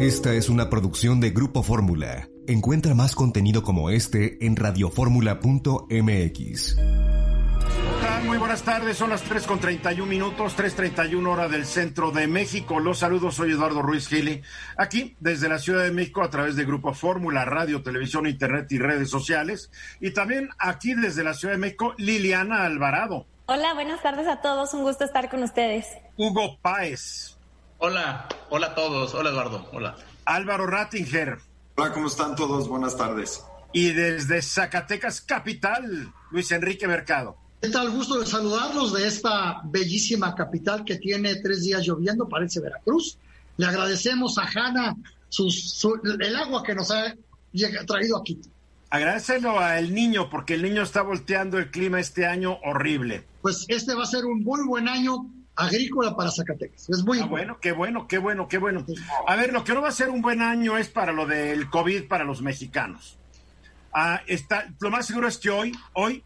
Esta es una producción de Grupo Fórmula. Encuentra más contenido como este en radioformula.mx. Muy buenas tardes, son las 3 con 31 minutos, 3.31 hora del centro de México. Los saludos, soy Eduardo Ruiz Gili, aquí desde la Ciudad de México a través de Grupo Fórmula, radio, televisión, internet y redes sociales. Y también aquí desde la Ciudad de México, Liliana Alvarado. Hola, buenas tardes a todos, un gusto estar con ustedes. Hugo Páez. Hola, hola a todos. Hola Eduardo, hola. Álvaro Rattinger. Hola, ¿cómo están todos? Buenas tardes. Y desde Zacatecas Capital, Luis Enrique Mercado. ¿Qué tal? Gusto de saludarlos de esta bellísima capital que tiene tres días lloviendo, parece Veracruz. Le agradecemos a Hanna el agua que nos ha traído aquí. Agradecelo a el niño, porque el niño está volteando el clima este año horrible. Pues este va a ser un muy buen año agrícola para Zacatecas. Es muy ah, bueno. Qué bueno, qué bueno, qué bueno. A ver, lo que no va a ser un buen año es para lo del COVID para los mexicanos. Ah, está, lo más seguro es que hoy, hoy,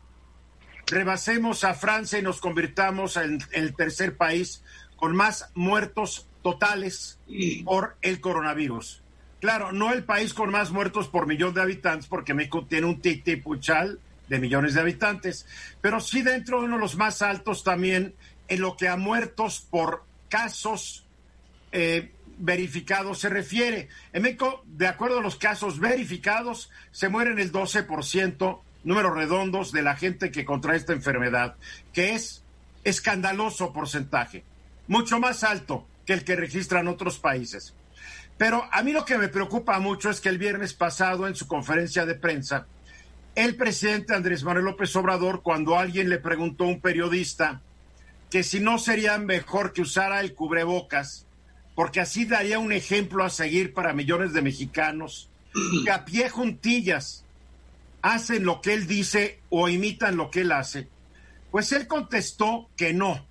rebasemos a Francia y nos convirtamos en, el tercer país con más muertos totales por el coronavirus. Claro, no el país con más muertos por millón de habitantes, porque México tiene un titi puchal de millones de habitantes, pero sí dentro de uno de los más altos también en lo que a muertos por casos eh, verificados se refiere. En México, de acuerdo a los casos verificados, se mueren el 12%, números redondos, de la gente que contrae esta enfermedad, que es escandaloso porcentaje, mucho más alto que el que registran otros países. Pero a mí lo que me preocupa mucho es que el viernes pasado, en su conferencia de prensa, el presidente Andrés Manuel López Obrador, cuando alguien le preguntó a un periodista, que si no sería mejor que usara el cubrebocas, porque así daría un ejemplo a seguir para millones de mexicanos que a pie juntillas hacen lo que él dice o imitan lo que él hace. Pues él contestó que no,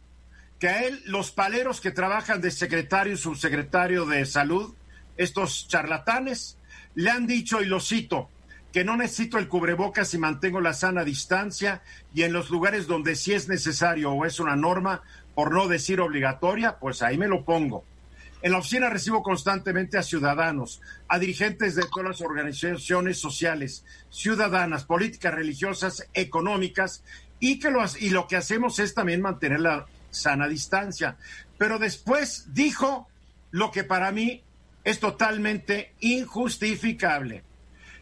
que a él los paleros que trabajan de secretario y subsecretario de salud, estos charlatanes, le han dicho, y lo cito, que no necesito el cubrebocas y mantengo la sana distancia y en los lugares donde sí es necesario o es una norma, por no decir obligatoria, pues ahí me lo pongo. En la oficina recibo constantemente a ciudadanos, a dirigentes de todas las organizaciones sociales, ciudadanas, políticas, religiosas, económicas, y, que lo, y lo que hacemos es también mantener la sana distancia. Pero después dijo lo que para mí es totalmente injustificable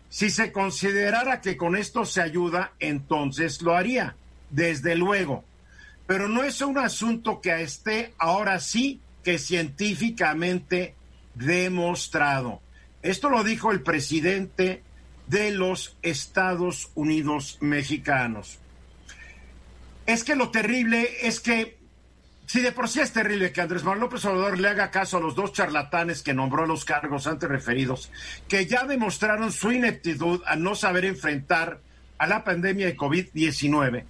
si se considerara que con esto se ayuda, entonces lo haría, desde luego. Pero no es un asunto que esté ahora sí que científicamente demostrado. Esto lo dijo el presidente de los Estados Unidos mexicanos. Es que lo terrible es que si de por sí es terrible que Andrés Manuel López Obrador le haga caso a los dos charlatanes que nombró a los cargos antes referidos, que ya demostraron su ineptitud a no saber enfrentar a la pandemia de COVID-19,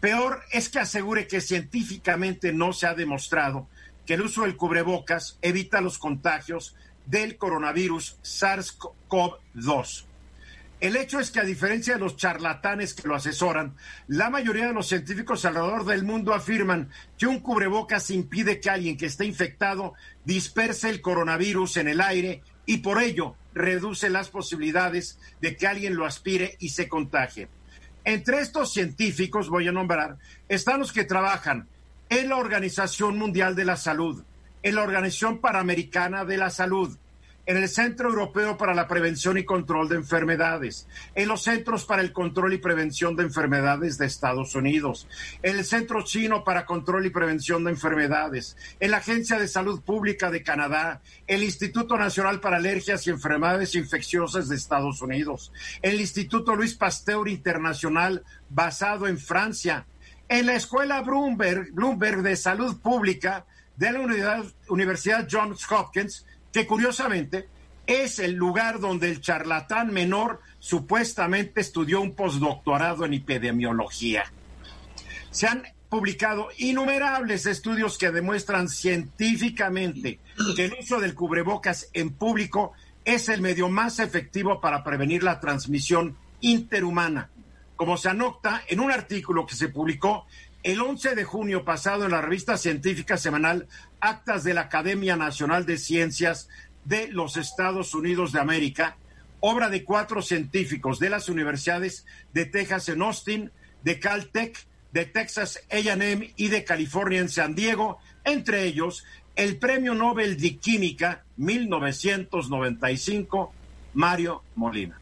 peor es que asegure que científicamente no se ha demostrado que el uso del cubrebocas evita los contagios del coronavirus SARS-CoV-2. El hecho es que a diferencia de los charlatanes que lo asesoran, la mayoría de los científicos alrededor del mundo afirman que un cubrebocas impide que alguien que esté infectado disperse el coronavirus en el aire y por ello reduce las posibilidades de que alguien lo aspire y se contagie. Entre estos científicos, voy a nombrar, están los que trabajan en la Organización Mundial de la Salud, en la Organización Panamericana de la Salud, en el Centro Europeo para la Prevención y Control de Enfermedades, en los Centros para el Control y Prevención de Enfermedades de Estados Unidos, en el Centro Chino para Control y Prevención de Enfermedades, en la Agencia de Salud Pública de Canadá, el Instituto Nacional para Alergias y Enfermedades Infecciosas de Estados Unidos, el Instituto Luis Pasteur Internacional basado en Francia, en la Escuela Bloomberg, Bloomberg de Salud Pública de la Universidad Johns Hopkins, que curiosamente es el lugar donde el charlatán menor supuestamente estudió un postdoctorado en epidemiología. Se han publicado innumerables estudios que demuestran científicamente que el uso del cubrebocas en público es el medio más efectivo para prevenir la transmisión interhumana, como se anota en un artículo que se publicó el 11 de junio pasado en la revista científica semanal Actas de la Academia Nacional de Ciencias de los Estados Unidos de América, obra de cuatro científicos de las universidades de Texas en Austin, de Caltech, de Texas AM y de California en San Diego, entre ellos el Premio Nobel de Química 1995, Mario Molina.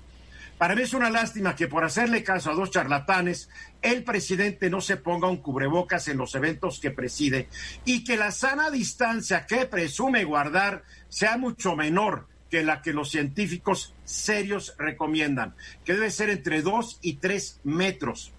Para mí es una lástima que por hacerle caso a dos charlatanes, el presidente no se ponga un cubrebocas en los eventos que preside y que la sana distancia que presume guardar sea mucho menor que la que los científicos serios recomiendan, que debe ser entre dos y tres metros.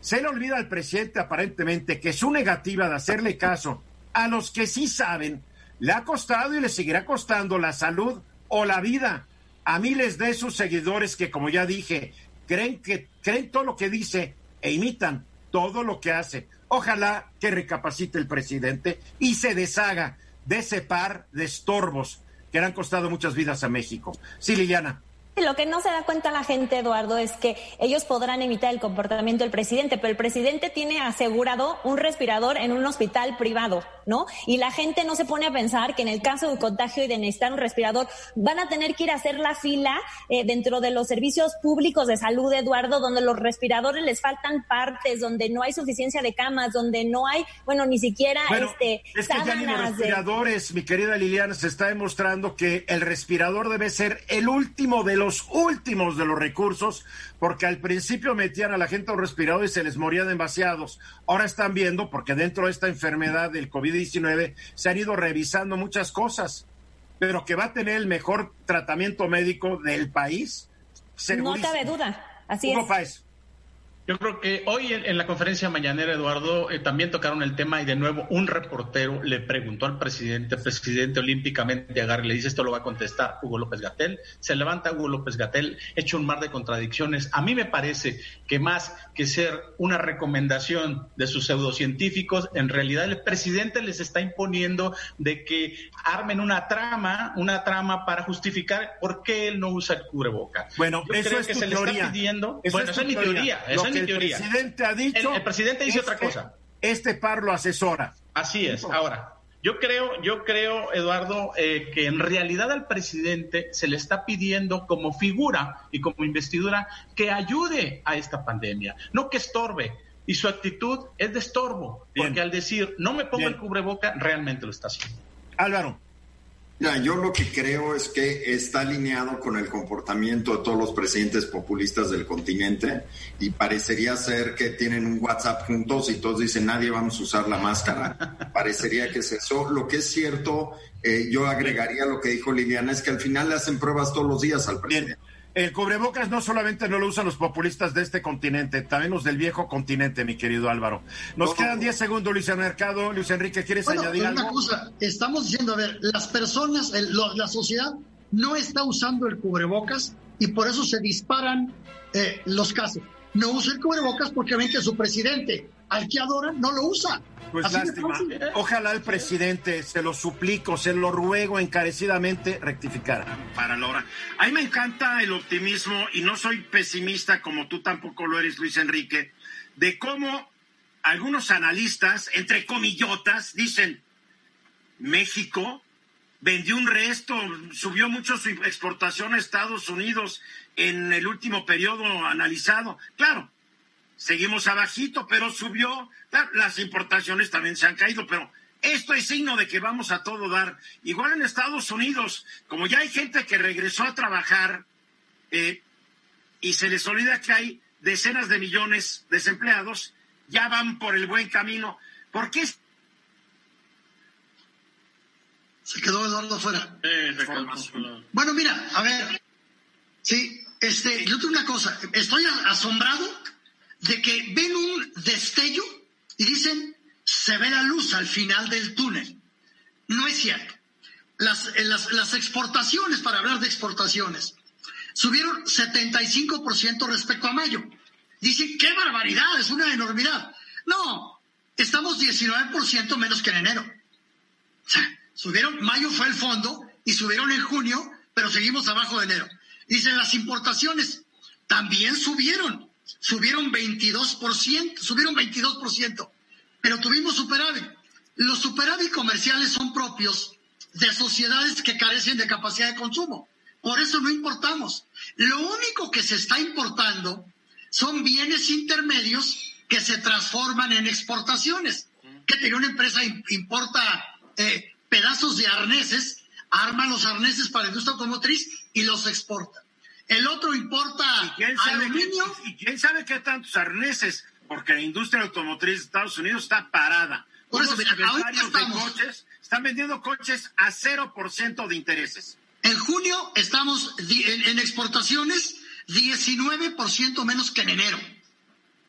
Se le olvida al presidente aparentemente que su negativa de hacerle caso a los que sí saben le ha costado y le seguirá costando la salud o la vida a miles de sus seguidores que, como ya dije, creen que creen todo lo que dice e imitan todo lo que hace. Ojalá que recapacite el presidente y se deshaga de ese par de estorbos que le han costado muchas vidas a México. Sí, Liliana. Lo que no se da cuenta la gente, Eduardo, es que ellos podrán imitar el comportamiento del presidente, pero el presidente tiene asegurado un respirador en un hospital privado, ¿no? Y la gente no se pone a pensar que en el caso de un contagio y de necesitar un respirador, van a tener que ir a hacer la fila eh, dentro de los servicios públicos de salud, Eduardo, donde los respiradores les faltan partes, donde no hay suficiencia de camas, donde no hay, bueno, ni siquiera este. Es que ya ni los respiradores, mi querida Liliana, se está demostrando que el respirador debe ser el último de los últimos de los recursos, porque al principio metían a la gente a un respirador y se les morían demasiados. Ahora están viendo, porque dentro de esta enfermedad del COVID-19 se han ido revisando muchas cosas, pero que va a tener el mejor tratamiento médico del país. No cabe duda. Así es. Yo creo que hoy en, la conferencia mañanera, Eduardo, eh, también tocaron el tema y de nuevo un reportero le preguntó al presidente, presidente olímpicamente agarre, le dice esto lo va a contestar Hugo López Gatel. Se levanta Hugo López Gatel, hecho un mar de contradicciones. A mí me parece que más que ser una recomendación de sus pseudocientíficos, en realidad el presidente les está imponiendo de que armen una trama, una trama para justificar por qué él no usa el cubreboca. Bueno, eso es que se le está pidiendo. bueno, esa es mi teoría el presidente ha dicho. El, presidente dice otra cosa. Este par lo asesora. Así es. Ahora, yo creo, yo creo, Eduardo, eh, que en realidad al presidente se le está pidiendo como figura y como investidura que ayude a esta pandemia, no que estorbe. Y su actitud es de estorbo, porque al decir no me pongo el cubreboca, realmente lo está haciendo. Álvaro yo lo que creo es que está alineado con el comportamiento de todos los presidentes populistas del continente y parecería ser que tienen un WhatsApp juntos y todos dicen nadie vamos a usar la máscara. parecería que es eso. Lo que es cierto, eh, yo agregaría lo que dijo Liliana, es que al final le hacen pruebas todos los días al presidente. El cubrebocas no solamente no lo usan los populistas de este continente, también los del viejo continente, mi querido Álvaro. Nos quedan 10 segundos, Luis Mercado. Luis Enrique, ¿quieres añadir una cosa, estamos diciendo, a ver, las personas, la sociedad no está usando el cubrebocas y por eso se disparan eh, los casos. No usa el cubrebocas porque ven que su presidente, al que adora, no lo usa. Pues lástima. Ojalá el presidente, se lo suplico, se lo ruego encarecidamente, rectificara. Para Laura. A mí me encanta el optimismo y no soy pesimista como tú tampoco lo eres, Luis Enrique, de cómo algunos analistas, entre comillotas, dicen, México vendió un resto, subió mucho su exportación a Estados Unidos en el último periodo analizado. Claro, seguimos abajito, pero subió. Las importaciones también se han caído, pero esto es signo de que vamos a todo dar. Igual en Estados Unidos, como ya hay gente que regresó a trabajar eh, y se les olvida que hay decenas de millones de desempleados, ya van por el buen camino. ¿Por qué? Se quedó Eduardo fuera. bueno, mira, a ver. Sí, este, yo tengo una cosa. Estoy asombrado de que ven un destello y dicen, se ve la luz al final del túnel. No es cierto. Las, eh, las, exportaciones, para hablar de exportaciones, subieron 75% respecto a mayo. Dicen, qué barbaridad, es una enormidad. No, estamos 19% menos que en enero. O sea, subieron, mayo fue el fondo y subieron en junio, pero seguimos abajo de enero. Dicen, las importaciones también subieron subieron 22%, subieron 22%, pero tuvimos superávit. Los superávit comerciales son propios de sociedades que carecen de capacidad de consumo. Por eso no importamos. Lo único que se está importando son bienes intermedios que se transforman en exportaciones. Que tiene una empresa importa eh, pedazos de arneses, arma los arneses para la industria automotriz y los exporta. El otro importa aluminio. ¿Y quién sabe qué tantos arneses? Porque la industria automotriz de Estados Unidos está parada. Por eso, mira, estamos... coches están vendiendo coches a 0% de intereses. En junio estamos en exportaciones 19% menos que en enero.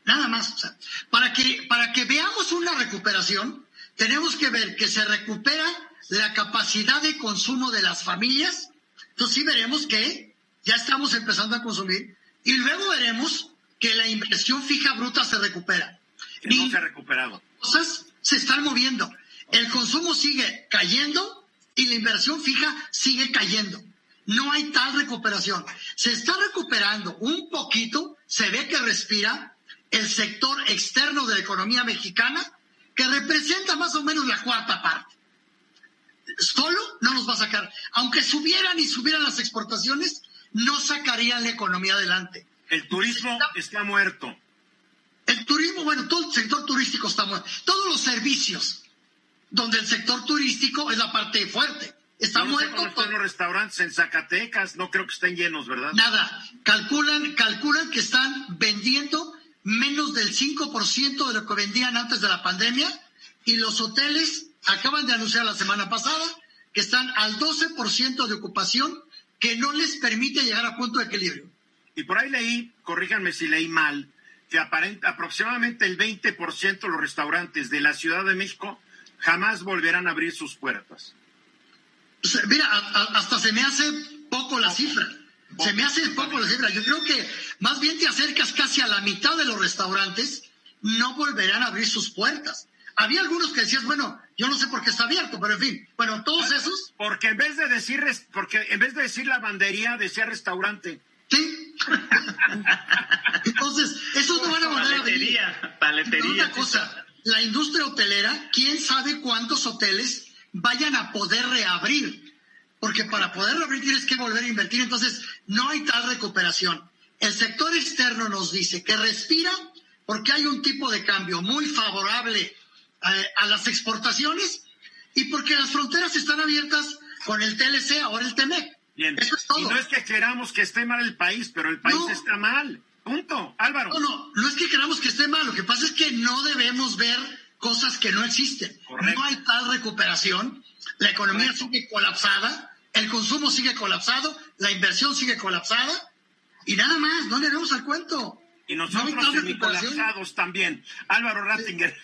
Nada más. para, que, para que veamos una recuperación, tenemos que ver que se recupera la capacidad de consumo de las familias. Entonces sí veremos que ya estamos empezando a consumir y luego veremos que la inversión fija bruta se recupera. y no se ha recuperado. Cosas se están moviendo. El consumo sigue cayendo y la inversión fija sigue cayendo. No hay tal recuperación. Se está recuperando un poquito, se ve que respira el sector externo de la economía mexicana, que representa más o menos la cuarta parte. Solo no nos va a sacar. Aunque subieran y subieran las exportaciones, no sacarían la economía adelante. El turismo está muerto. El turismo, bueno, todo el sector turístico está muerto. Todos los servicios, donde el sector turístico es la parte fuerte. Está muerto. están los restaurantes en Zacatecas, no creo que estén llenos, ¿verdad? Nada. Calculan, calculan que están vendiendo menos del 5% de lo que vendían antes de la pandemia y los hoteles acaban de anunciar la semana pasada que están al 12% de ocupación que no les permite llegar a punto de equilibrio. Y por ahí leí, corríjanme si leí mal, que aparenta, aproximadamente el 20% de los restaurantes de la Ciudad de México jamás volverán a abrir sus puertas. Mira, hasta se me hace poco la cifra. Se me hace poco la cifra. Yo creo que más bien te acercas casi a la mitad de los restaurantes, no volverán a abrir sus puertas. Había algunos que decías, bueno, yo no sé por qué está abierto, pero en fin, bueno, todos esos. Porque en vez de decir, porque en vez de decir lavandería, decía restaurante. Sí. Entonces, esos no van a volver a abrir. Paletería. Una cosa, la industria hotelera, quién sabe cuántos hoteles vayan a poder reabrir, porque para poder reabrir tienes que volver a invertir, entonces no hay tal recuperación. El sector externo nos dice que respira porque hay un tipo de cambio muy favorable eh, a, las exportaciones y porque las fronteras están abiertas con el TLC, ahora el TEMEC. Bien. Eso es todo. Y no es que queramos que esté mal el país, pero el país está mal. Punto. Álvaro. No, no, no es que queramos que esté mal, lo que pasa es que no debemos ver cosas que no existen. No hay tal recuperación, la economía sigue colapsada, el consumo sigue colapsado, la inversión sigue colapsada y nada más, no le damos al cuento. Y nosotros no colapsados también. Álvaro Rattinger. Eh,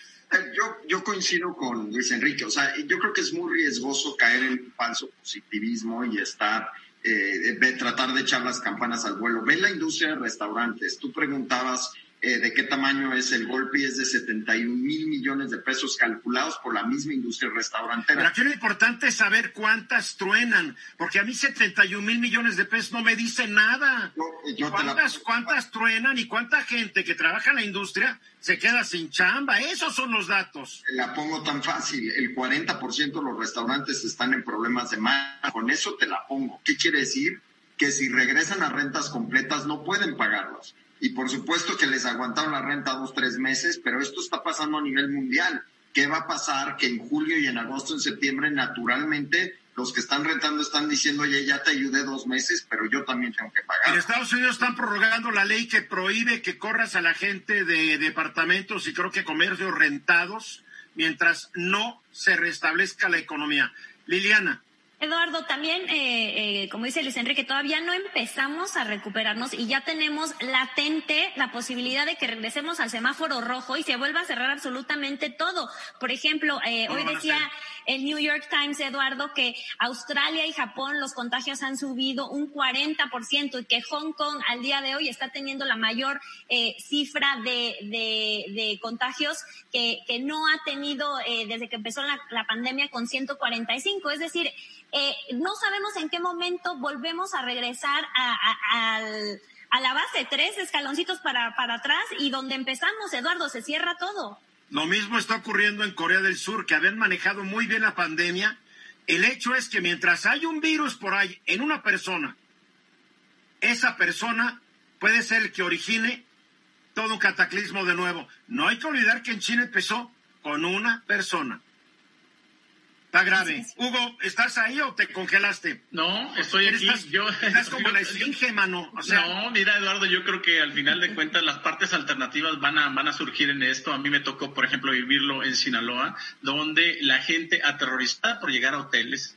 yo, yo coincido con Luis Enrique, o sea, yo creo que es muy riesgoso caer en falso positivismo y estar eh, tratar de echar las campanas al vuelo. Ve la industria de restaurantes. Tú preguntabas eh, de qué tamaño es el golpe y es de 71 mil millones de pesos calculados por la misma industria restaurantera. Pero aquí lo importante es saber cuántas truenan, porque a mí 71 mil millones de pesos no me dice nada. ¿Cuántas, ¿Cuántas truenan y cuánta gente que trabaja en la industria se queda sin chamba? Esos son los datos. La pongo tan fácil, el 40% de los restaurantes están en problemas de mar. Con eso te la pongo. ¿Qué quiere decir? Que si regresan a rentas completas no pueden pagarlos y por supuesto que les aguantaron la renta dos, tres meses, pero esto está pasando a nivel mundial. ¿Qué va a pasar? Que en julio y en agosto, en septiembre, naturalmente, los que están rentando están diciendo, oye, ya te ayudé dos meses, pero yo también tengo que pagar. En Estados Unidos están prorrogando la ley que prohíbe que corras a la gente de departamentos y creo que comercios rentados mientras no se restablezca la economía. Liliana. Eduardo, también, eh, eh, como dice Luis Enrique, todavía no empezamos a recuperarnos y ya tenemos latente la posibilidad de que regresemos al semáforo rojo y se vuelva a cerrar absolutamente todo. Por ejemplo, eh, hoy decía el New York Times, Eduardo, que Australia y Japón los contagios han subido un 40% y que Hong Kong al día de hoy está teniendo la mayor eh, cifra de, de, contagios que, que no ha tenido eh, desde que empezó la, la pandemia con 145. Es decir, eh, no sabemos en qué momento volvemos a regresar a, la base, tres escaloncitos para, para atrás y donde empezamos, Eduardo, se cierra todo. Lo mismo está ocurriendo en Corea del Sur, que habían manejado muy bien la pandemia El hecho es que mientras hay un virus por ahí en una persona, esa persona puede ser el que origine todo un cataclismo de nuevo. No hay que olvidar que en China empezó con una persona. Está grave. Hugo, ¿estás ahí o te congelaste? No, estoy aquí. Estás, yo, estás como la esfinge, mano. O sea, no, mira, Eduardo, yo creo que al final de cuentas las partes alternativas van a, van a surgir en esto. A mí me tocó, por ejemplo, vivirlo en Sinaloa, donde la gente aterrorizada por llegar a hoteles,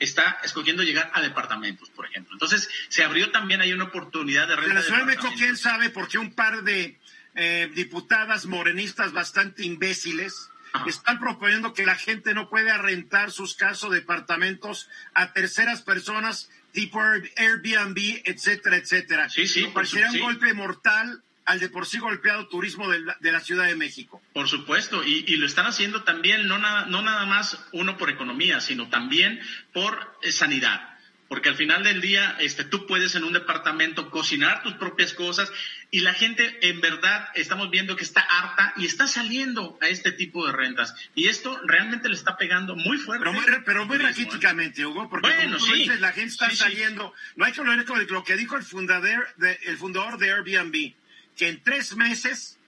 está escogiendo llegar a departamentos, por ejemplo. Entonces, se abrió también ahí una oportunidad de renta Ciudad de ¿quién sabe por qué un par de eh, diputadas morenistas bastante imbéciles. Están proponiendo que la gente no puede rentar sus casas o departamentos a terceras personas tipo Air- Airbnb, etcétera, etcétera? Sí, sí, por su- un sí. golpe mortal al de por sí golpeado turismo de la, de la Ciudad de México. Por supuesto, y, y lo están haciendo también, no nada, no nada más uno por economía, sino también por eh, sanidad. Porque al final del día, este, tú puedes en un departamento cocinar tus propias cosas y la gente en verdad estamos viendo que está harta y está saliendo a este tipo de rentas. Y esto realmente le está pegando muy fuerte. Pero muy, pero muy raquíticamente, Hugo, porque Bueno, como tú sí. dices, la gente está Sí, sí. saliendo. No hay que olvidar con lo que dijo el fundador, de, el fundador de Airbnb, que en tres meses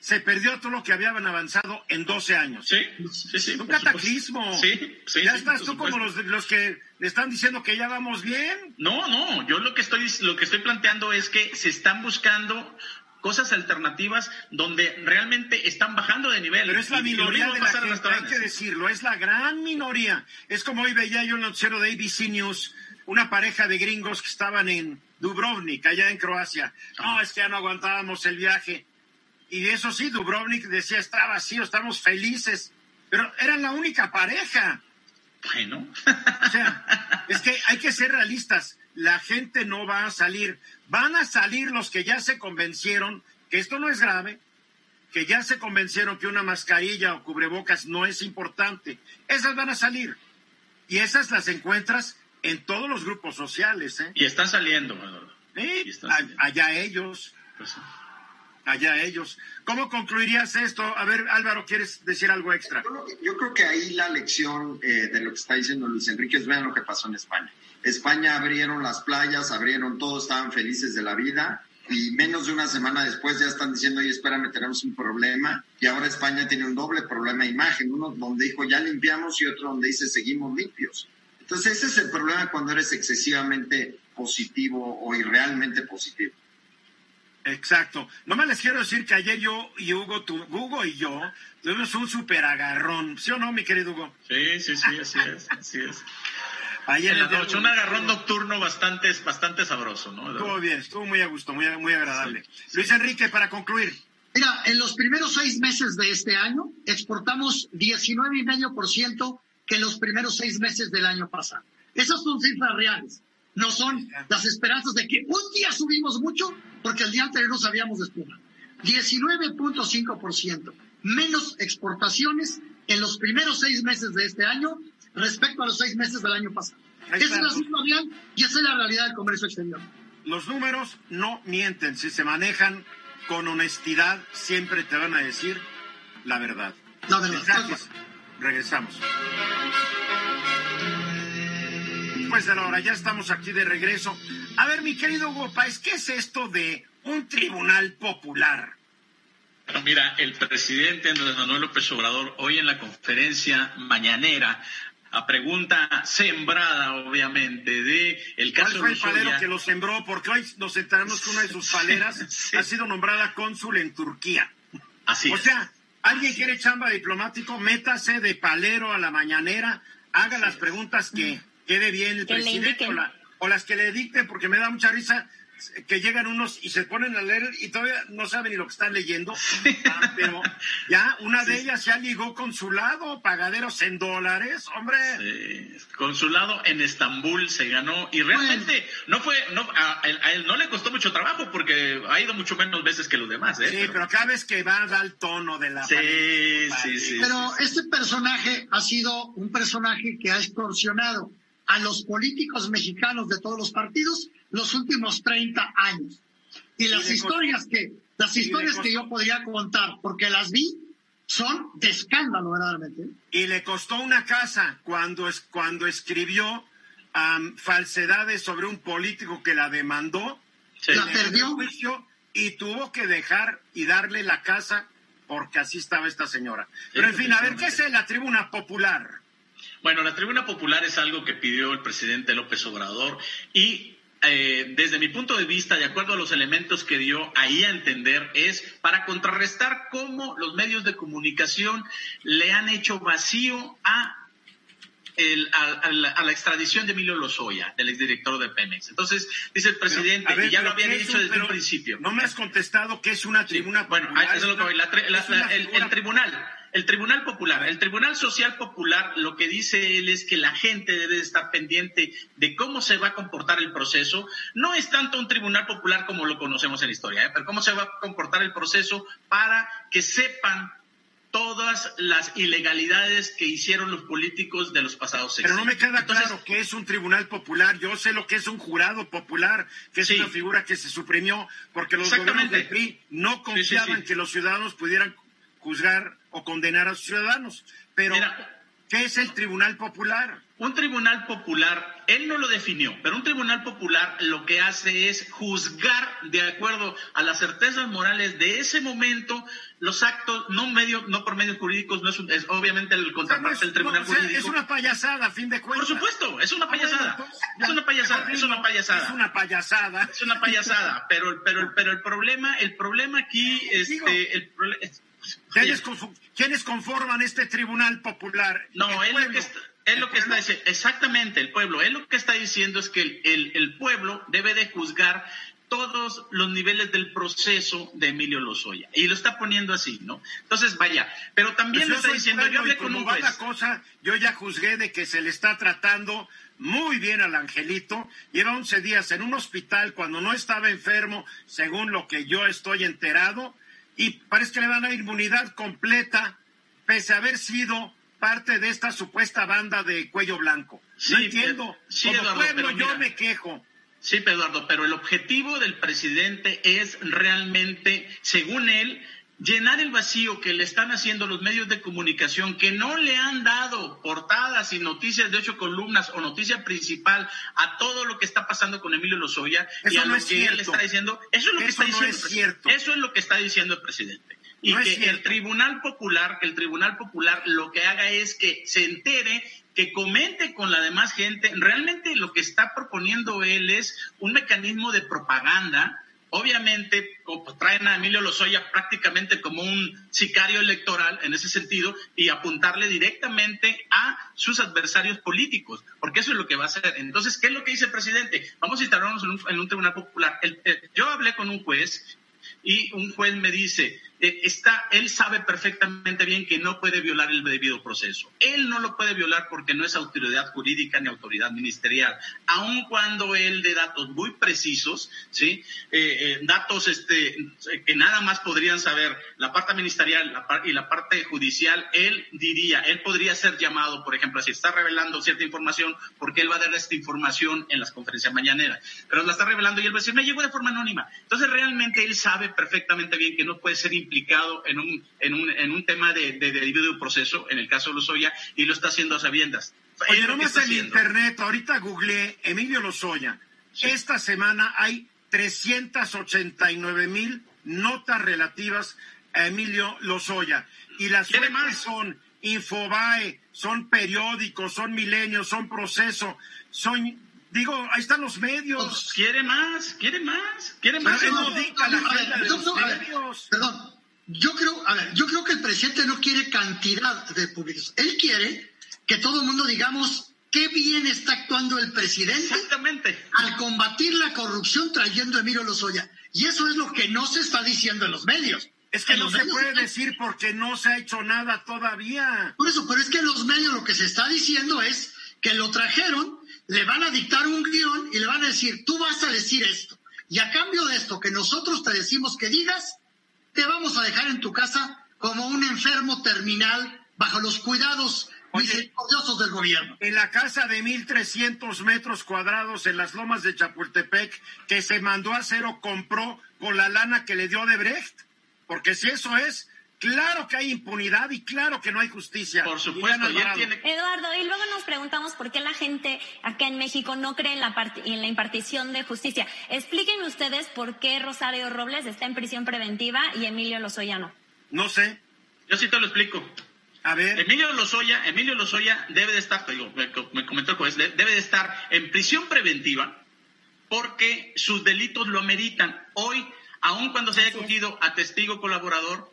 se perdió todo lo que habían avanzado en 12 años. Sí, sí, sí. un cataclismo. Sí, sí. ya estás tú como los, los que le están diciendo que ya vamos bien. No, no, yo lo que estoy lo que estoy planteando es que se están buscando cosas alternativas donde realmente están bajando de nivel. Pero es la minoría de la gente, hay que decirlo, es la gran minoría. Es como hoy veía yo en el noticiero de ABC News, una pareja de gringos que estaban en Dubrovnik, allá en Croacia. No, es que ya no aguantábamos el viaje. Y eso sí, Dubrovnik decía, está vacío, estamos felices. Pero eran la única pareja. Bueno, O sea, es que hay que ser realistas. La gente no va a salir. Van a salir los que ya se convencieron que esto no es grave, que ya se convencieron que una mascarilla o cubrebocas no es importante. Esas van a salir. Y esas las encuentras en todos los grupos sociales. ¿eh? y están saliendo. Eduardo. Sí, Y están a- saliendo. allá ellos, Pues. Allá ellos. ¿Cómo concluirías esto? A ver, Álvaro, ¿quieres decir algo extra? Yo, creo que ahí la lección eh, de lo que está diciendo Luis Enrique es vean lo que pasó en España. España abrieron las playas, abrieron todo, estaban felices de la vida y menos de una semana después ya están diciendo, oye, espérame, tenemos un problema y ahora España tiene un doble problema de imagen, uno donde dijo ya limpiamos y otro donde dice seguimos limpios. Entonces ese es el problema cuando eres excesivamente positivo o irrealmente positivo. Exacto. No me les quiero decir que ayer yo y Hugo, tu, Hugo y yo tuvimos un super agarrón. ¿Sí o no, mi querido Hugo? Sí, sí, sí, así es, así es. Ayer En la noche, un agarrón nocturno bastante, bastante sabroso, ¿no? Estuvo bien, estuvo muy a gusto, muy, muy agradable. Luis Enrique, para concluir. Mira, en los primeros seis meses de este año exportamos 19,5% que en los primeros seis meses del año pasado. Esas son cifras reales. No son las esperanzas de que un día subimos mucho porque el día anterior no sabíamos de espuma. 19.5% menos exportaciones en los primeros seis meses de este año respecto a los seis meses del año pasado. Ahí Esa es la cifra real y esa es la realidad del comercio exterior. Los números no mienten. Si se manejan con honestidad, siempre te van a decir la verdad. La verdad. Mensajes. Regresamos. Después de la hora, ya estamos aquí de regreso. A ver, mi querido Hugo Páez, ¿qué es esto de un tribunal popular? Bueno, mira, el presidente Andrés Manuel López Obrador hoy en la conferencia mañanera a pregunta sembrada, obviamente, de el ¿Cuál caso fue el palero que lo sembró? Porque hoy nos enteramos que una de sus paleras Sí. ha sido nombrada cónsul en Turquía. Así O es. sea, alguien quiere chamba diplomático, métase de palero a la mañanera, haga las preguntas que quede bien el Que presidente o, la- o las que le dicten, porque me da mucha risa que llegan unos y se ponen a leer y todavía no saben ni lo que están leyendo. Ah, pero ya una de ellas ya ligó consulado, pagaderos en dólares, hombre. Eh, consulado en Estambul se ganó y realmente no fue no a, él- a él no le costó mucho trabajo porque ha ido mucho menos veces que los demás ¿eh? Sí, pero cada vez que va da el tono de la Sí, sí, sí. Pero este personaje ha sido un personaje que ha extorsionado a los políticos mexicanos de todos los partidos los últimos 30 años. Y las historias que, las historias que yo podría contar, porque las vi, son de escándalo, verdaderamente. Y le costó una casa cuando, es, cuando escribió falsedades sobre un político que la demandó. La perdió. Juicio y tuvo que dejar y darle la casa porque así estaba esta señora. Pero en fin, a ver, ¿qué es la tribuna popular? Bueno, la tribuna popular es algo que pidió el presidente López Obrador y eh, desde mi punto de vista, de acuerdo a los elementos que dio ahí a entender, es para contrarrestar cómo los medios de comunicación le han hecho vacío a a, la, extradición de Emilio Lozoya, del exdirector de Pemex. Entonces, dice el presidente, y ya lo había dicho desde un principio. No me has contestado que es una tribuna Bueno, eso es lo que voy. el, tribunal, el Tribunal Popular, el Tribunal Social Popular, lo que dice él es que la gente debe estar pendiente de cómo se va a comportar el proceso. No es tanto un Tribunal Popular como lo conocemos en la historia, ¿eh? pero cómo se va a comportar el proceso para que sepan todas las ilegalidades que hicieron los políticos de los pasados Pero no me queda claro que es un tribunal popular. Yo sé lo que es un jurado popular, que es una figura que se suprimió porque los gobiernos del PRI no confiaban que los ciudadanos pudieran juzgar o condenar a sus ciudadanos. Pero, ¿qué es el tribunal popular? Un tribunal popular, él no lo definió, pero un tribunal popular lo que hace es juzgar de acuerdo a las certezas morales de ese momento los actos, no medio, no por medios jurídicos, no es, obviamente el contraparte del tribunal jurídico. Es una payasada, a fin de cuentas. Por supuesto, es una payasada. es una payasada, es una payasada. Es una payasada. Es una payasada, pero, pero, pero el problema, el problema aquí, este, el ¿Quiénes, conforman este tribunal popular? No, es lo que está, es lo que está diciendo, exactamente, el pueblo. Él lo que está diciendo es que el, el, pueblo debe de juzgar todos los niveles del proceso de Emilio Lozoya. Y lo está poniendo así, ¿no? Entonces, vaya, pero también pues lo está diciendo, yo hablé con un juez. la cosa, yo ya juzgué de que se le está tratando muy bien al angelito. Lleva 11 días en un hospital cuando no estaba enfermo, según lo que yo estoy enterado, y parece que le van a dar inmunidad completa, pese a haber sido parte de esta supuesta banda de cuello blanco. Sí, no entiendo. Sí, Como pueblo yo me quejo. Sí, Eduardo, pero el objetivo del presidente es realmente, según él, llenar el vacío que le están haciendo los medios de comunicación que no le han dado portadas y noticias de ocho columnas o noticia principal a todo lo que está pasando con Emilio Lozoya y a lo que él está diciendo. Eso es lo que está diciendo. Es cierto. Eso es lo que está diciendo el presidente. Y que el Tribunal Popular, el Tribunal Popular lo que haga es que se entere que comente con la demás gente. Realmente lo que está proponiendo él es un mecanismo de propaganda. Obviamente traen a Emilio Lozoya prácticamente como un sicario electoral en ese sentido y apuntarle directamente a sus adversarios políticos, porque eso es lo que va a hacer. Entonces, ¿qué es lo que dice el presidente? Vamos a instalarnos en un, tribunal popular. yo hablé con un juez y un juez me dice, está, él sabe perfectamente bien que no puede violar el debido proceso. Él no lo puede violar porque no es autoridad jurídica ni autoridad ministerial, aun cuando él dé datos muy precisos, sí, eh, eh, datos este que nada más podrían saber la parte ministerial y la parte judicial. Él diría, él podría ser llamado, por ejemplo, si está revelando cierta información, porque él va a dar esta información en las conferencias mañaneras, pero la está revelando y él va a decir, me llegó de forma anónima. Entonces realmente él sabe perfectamente bien que no puede ser implicado en un, en un, en un tema de, de, debido proceso, en el caso de Lozoya, y lo está haciendo a sabiendas. Oye, nomás en internet, ahorita googleé Emilio Lozoya. Esta semana hay 389 mil notas relativas a Emilio Lozoya. Y las fuentes son Infobae, son periódicos, son milenios, son proceso, son Digo, ahí están los medios. Pues, quiere más, quiere más, quiere más. Perdón, yo creo, a ver, yo creo que el presidente no quiere cantidad de públicos. Él quiere que todo el mundo digamos qué bien está actuando el presidente Exactamente. al combatir la corrupción trayendo a Emilio Lozoya. Y eso es lo que no se está diciendo en los medios. Es que no se puede decir porque no se ha hecho nada todavía. Por eso, pero es que en los medios lo que se está diciendo es que lo trajeron le van a dictar un guion y le van a decir, tú vas a decir esto. Y a cambio de esto que nosotros te decimos que digas, te vamos a dejar en tu casa como un enfermo terminal bajo los cuidados misericordiosos del gobierno. En la casa de 1.300 metros cuadrados en las lomas de Chapultepec, que se mandó a hacer o compró con la lana que le dio de Brecht. Porque si eso es, Claro que hay impunidad y claro que no hay justicia. Por supuesto, y tiene... Eduardo, y luego nos preguntamos por qué la gente acá en México no cree en la, en la impartición de justicia. Explíquenme ustedes por qué Rosario Robles está en prisión preventiva y Emilio Lozoya no. sé. Yo sí te lo explico. A ver. Emilio Lozoya, Emilio Lozoya debe de estar, digo, me, comentó el juez, debe de estar en prisión preventiva porque sus delitos lo ameritan. Hoy, aun cuando se haya cogido a testigo colaborador,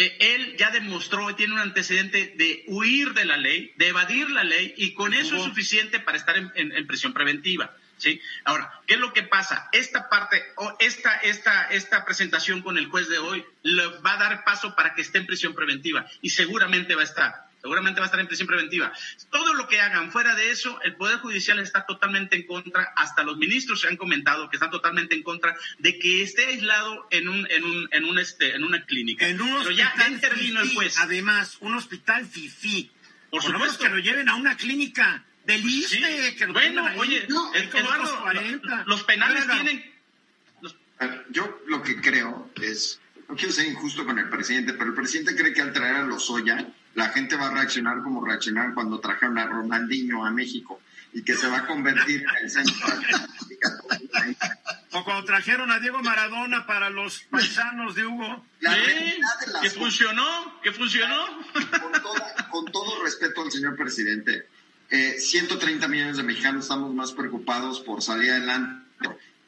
eh, él ya demostró, tiene un antecedente de huir de la ley, de evadir la ley, y con eso es suficiente para estar en, prisión preventiva. ¿sí? Ahora, ¿qué es lo que pasa? Esta parte, o esta, esta, esta presentación con el juez de hoy le va a dar paso para que esté en prisión preventiva, y seguramente va a estar seguramente va a estar en prisión preventiva. Todo lo que hagan fuera de eso, el Poder Judicial está totalmente en contra, hasta los ministros se han comentado que están totalmente en contra de que esté aislado en un, en un, en un este, en una clínica. En un Pero ya, intervino el juez. Además, un hospital FIFI. Por, supuesto. que lo lleven a una clínica del ISTE, que Bueno, oye, los penales tienen... Yo lo que creo es, no quiero ser injusto con el presidente, pero el presidente cree que al traer a los Lozoya la gente va a reaccionar como reaccionaron cuando trajeron a Ronaldinho a México y que se va a convertir en centro O cuando trajeron a Diego Maradona para los paisanos de Hugo. que funcionó, que funcionó. Con, todo respeto al señor presidente, 130 eh, millones de mexicanos estamos más preocupados por salir adelante,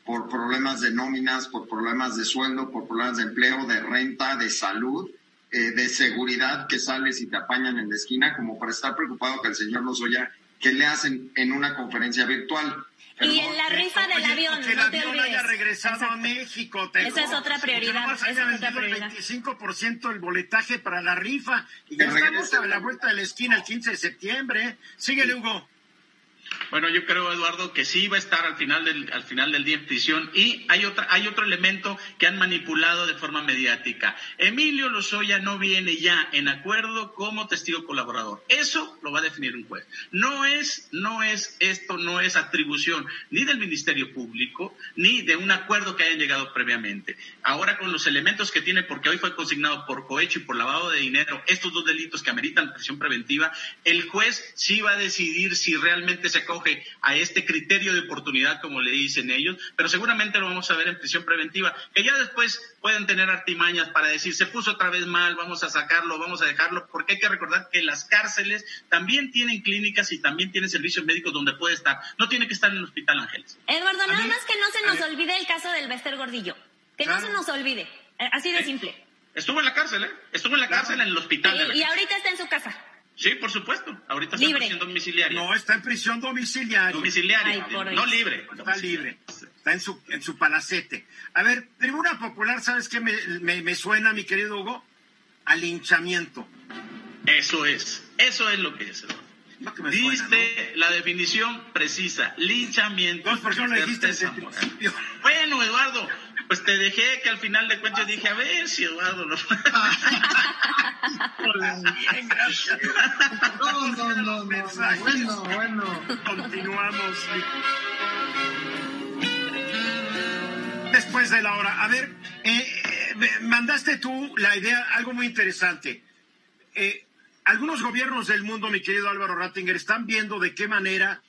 por problemas de nóminas, por problemas de sueldo, por problemas de empleo, de renta, de salud, eh, de seguridad que sales y te apañan en la esquina, como para estar preocupado que el señor Lozoya, que le hacen en una conferencia virtual. y en la rifa del avión, que el avión haya regresado a México. Esa es otra prioridad. Esa es otra prioridad. El 25% del boletaje para la rifa. Y ya estamos a la vuelta de la esquina el 15 de septiembre. Síguele, Hugo. Bueno, yo creo, Eduardo, que sí va a estar al final del, al final del día en prisión. Y hay, otra, hay otro elemento que han manipulado de forma mediática. Emilio Lozoya no viene ya en acuerdo como testigo colaborador. Eso lo va a definir un juez. No es, no es, esto no es atribución ni del Ministerio Público, ni de un acuerdo que hayan llegado previamente. Ahora con los elementos que tiene, porque hoy fue consignado por cohecho y por lavado de dinero, estos dos delitos que ameritan prisión preventiva, el juez sí va a decidir si realmente se acoge a este criterio de oportunidad, como le dicen ellos, pero seguramente lo vamos a ver en prisión preventiva, que ya después pueden tener artimañas para decir, se puso otra vez mal, vamos a sacarlo, vamos a dejarlo, porque hay que recordar que las cárceles también tienen clínicas y también tienen servicios médicos donde puede estar. No tiene que estar en el Hospital Ángeles. Eduardo, nada más que no se nos olvide el caso del Bester Gordillo. Que no se nos olvide. Eh, así de simple. Estuvo en la cárcel, ¿eh? Estuvo en la cárcel en el hospital. y ahorita está en su casa. Sí, por supuesto. Ahorita está en prisión domiciliaria. No, está en prisión domiciliaria. Domiciliaria. no libre. Está libre. Está en su, en su palacete. A ver, Tribuna Popular, ¿sabes qué me, me, suena, mi querido Hugo? Al linchamiento. Eso es. Eso es lo que es. Diste la definición precisa. Linchamiento. ¿por qué no le dijiste Bueno, Eduardo, pues te dejé que al final de cuentas dije, a ver si Eduardo lo... Bien, gracias. No, no, no, no. Bueno, bueno. Continuamos. Después de la hora. A ver, eh, eh, mandaste tú la idea, algo muy interesante. Eh, algunos gobiernos del mundo, mi querido Álvaro Rattinger, están viendo de qué manera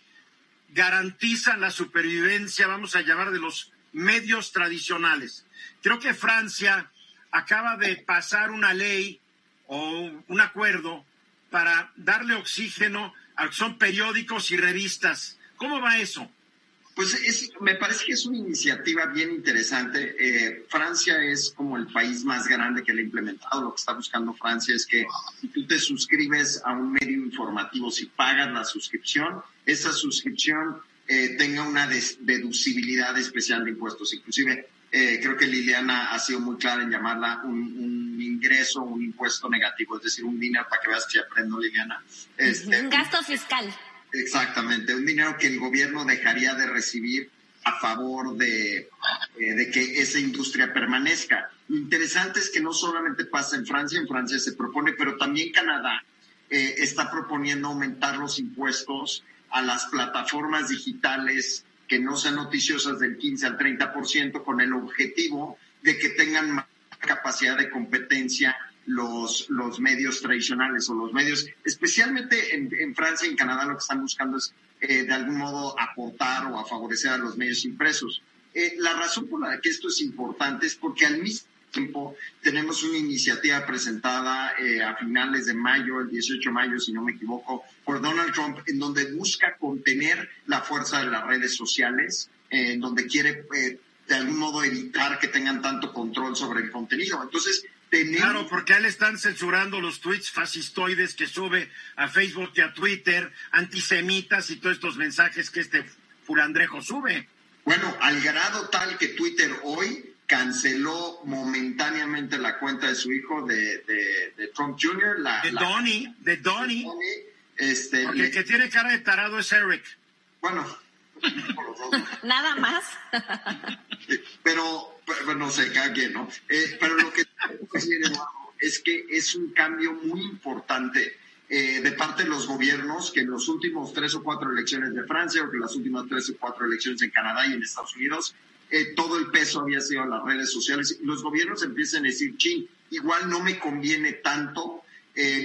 garantizan la supervivencia, vamos a llamar, de los medios tradicionales. Creo que Francia acaba de pasar una ley o un acuerdo para darle oxígeno a que son periódicos y revistas. ¿Cómo va eso? Pues es, me parece que es una iniciativa bien interesante. Eh, Francia es como el país más grande que le ha implementado. Lo que está buscando Francia es que si tú te suscribes a un medio informativo, si pagas la suscripción, esa suscripción eh, tenga una deducibilidad especial de impuestos. Inclusive, eh, creo que Liliana ha sido muy clara en llamarla un, ingreso, un impuesto negativo, es decir, un dinero, para que veas que aprendo, Liliana. Este, un gasto fiscal. Exactamente, un dinero que el gobierno dejaría de recibir a favor de, eh, de que esa industria permanezca. Lo interesante es que no solamente pasa en Francia, en Francia se propone, pero también Canadá está proponiendo aumentar los impuestos a las plataformas digitales que no sean noticiosas del 15 al 30% con el objetivo de que tengan más capacidad de competencia los, los medios tradicionales o los medios, especialmente en, Francia y en Canadá, lo que están buscando es eh, de algún modo aportar o a favorecer a los medios impresos. Eh, la razón por la que esto es importante es porque al mismo tiempo tenemos una iniciativa presentada eh, a finales de mayo, el 18 de mayo, si no me equivoco, por Donald Trump, en donde busca contener la fuerza de las redes sociales, en donde quiere de algún modo evitar que tengan tanto control sobre el contenido. Entonces, Claro, porque a él están censurando los tweets fascistoides que sube a Facebook y a Twitter, antisemitas y todos estos mensajes que este fulandrejo sube. Bueno, al grado tal que Twitter hoy canceló momentáneamente la cuenta de su hijo de, Trump Jr. La, de Donnie, de Donnie. Este, porque el que tiene cara de tarado es Eric. Bueno, Nada más. pero, no sé, cada quien, ¿no? Eh, pero lo que es que es un cambio muy importante eh, de parte de los gobiernos que en los últimos tres o cuatro elecciones de Francia o que las últimas tres o cuatro elecciones en Canadá y en Estados Unidos, eh, todo el peso había sido las redes sociales. Los gobiernos empiezan a decir, ching, igual no me conviene tanto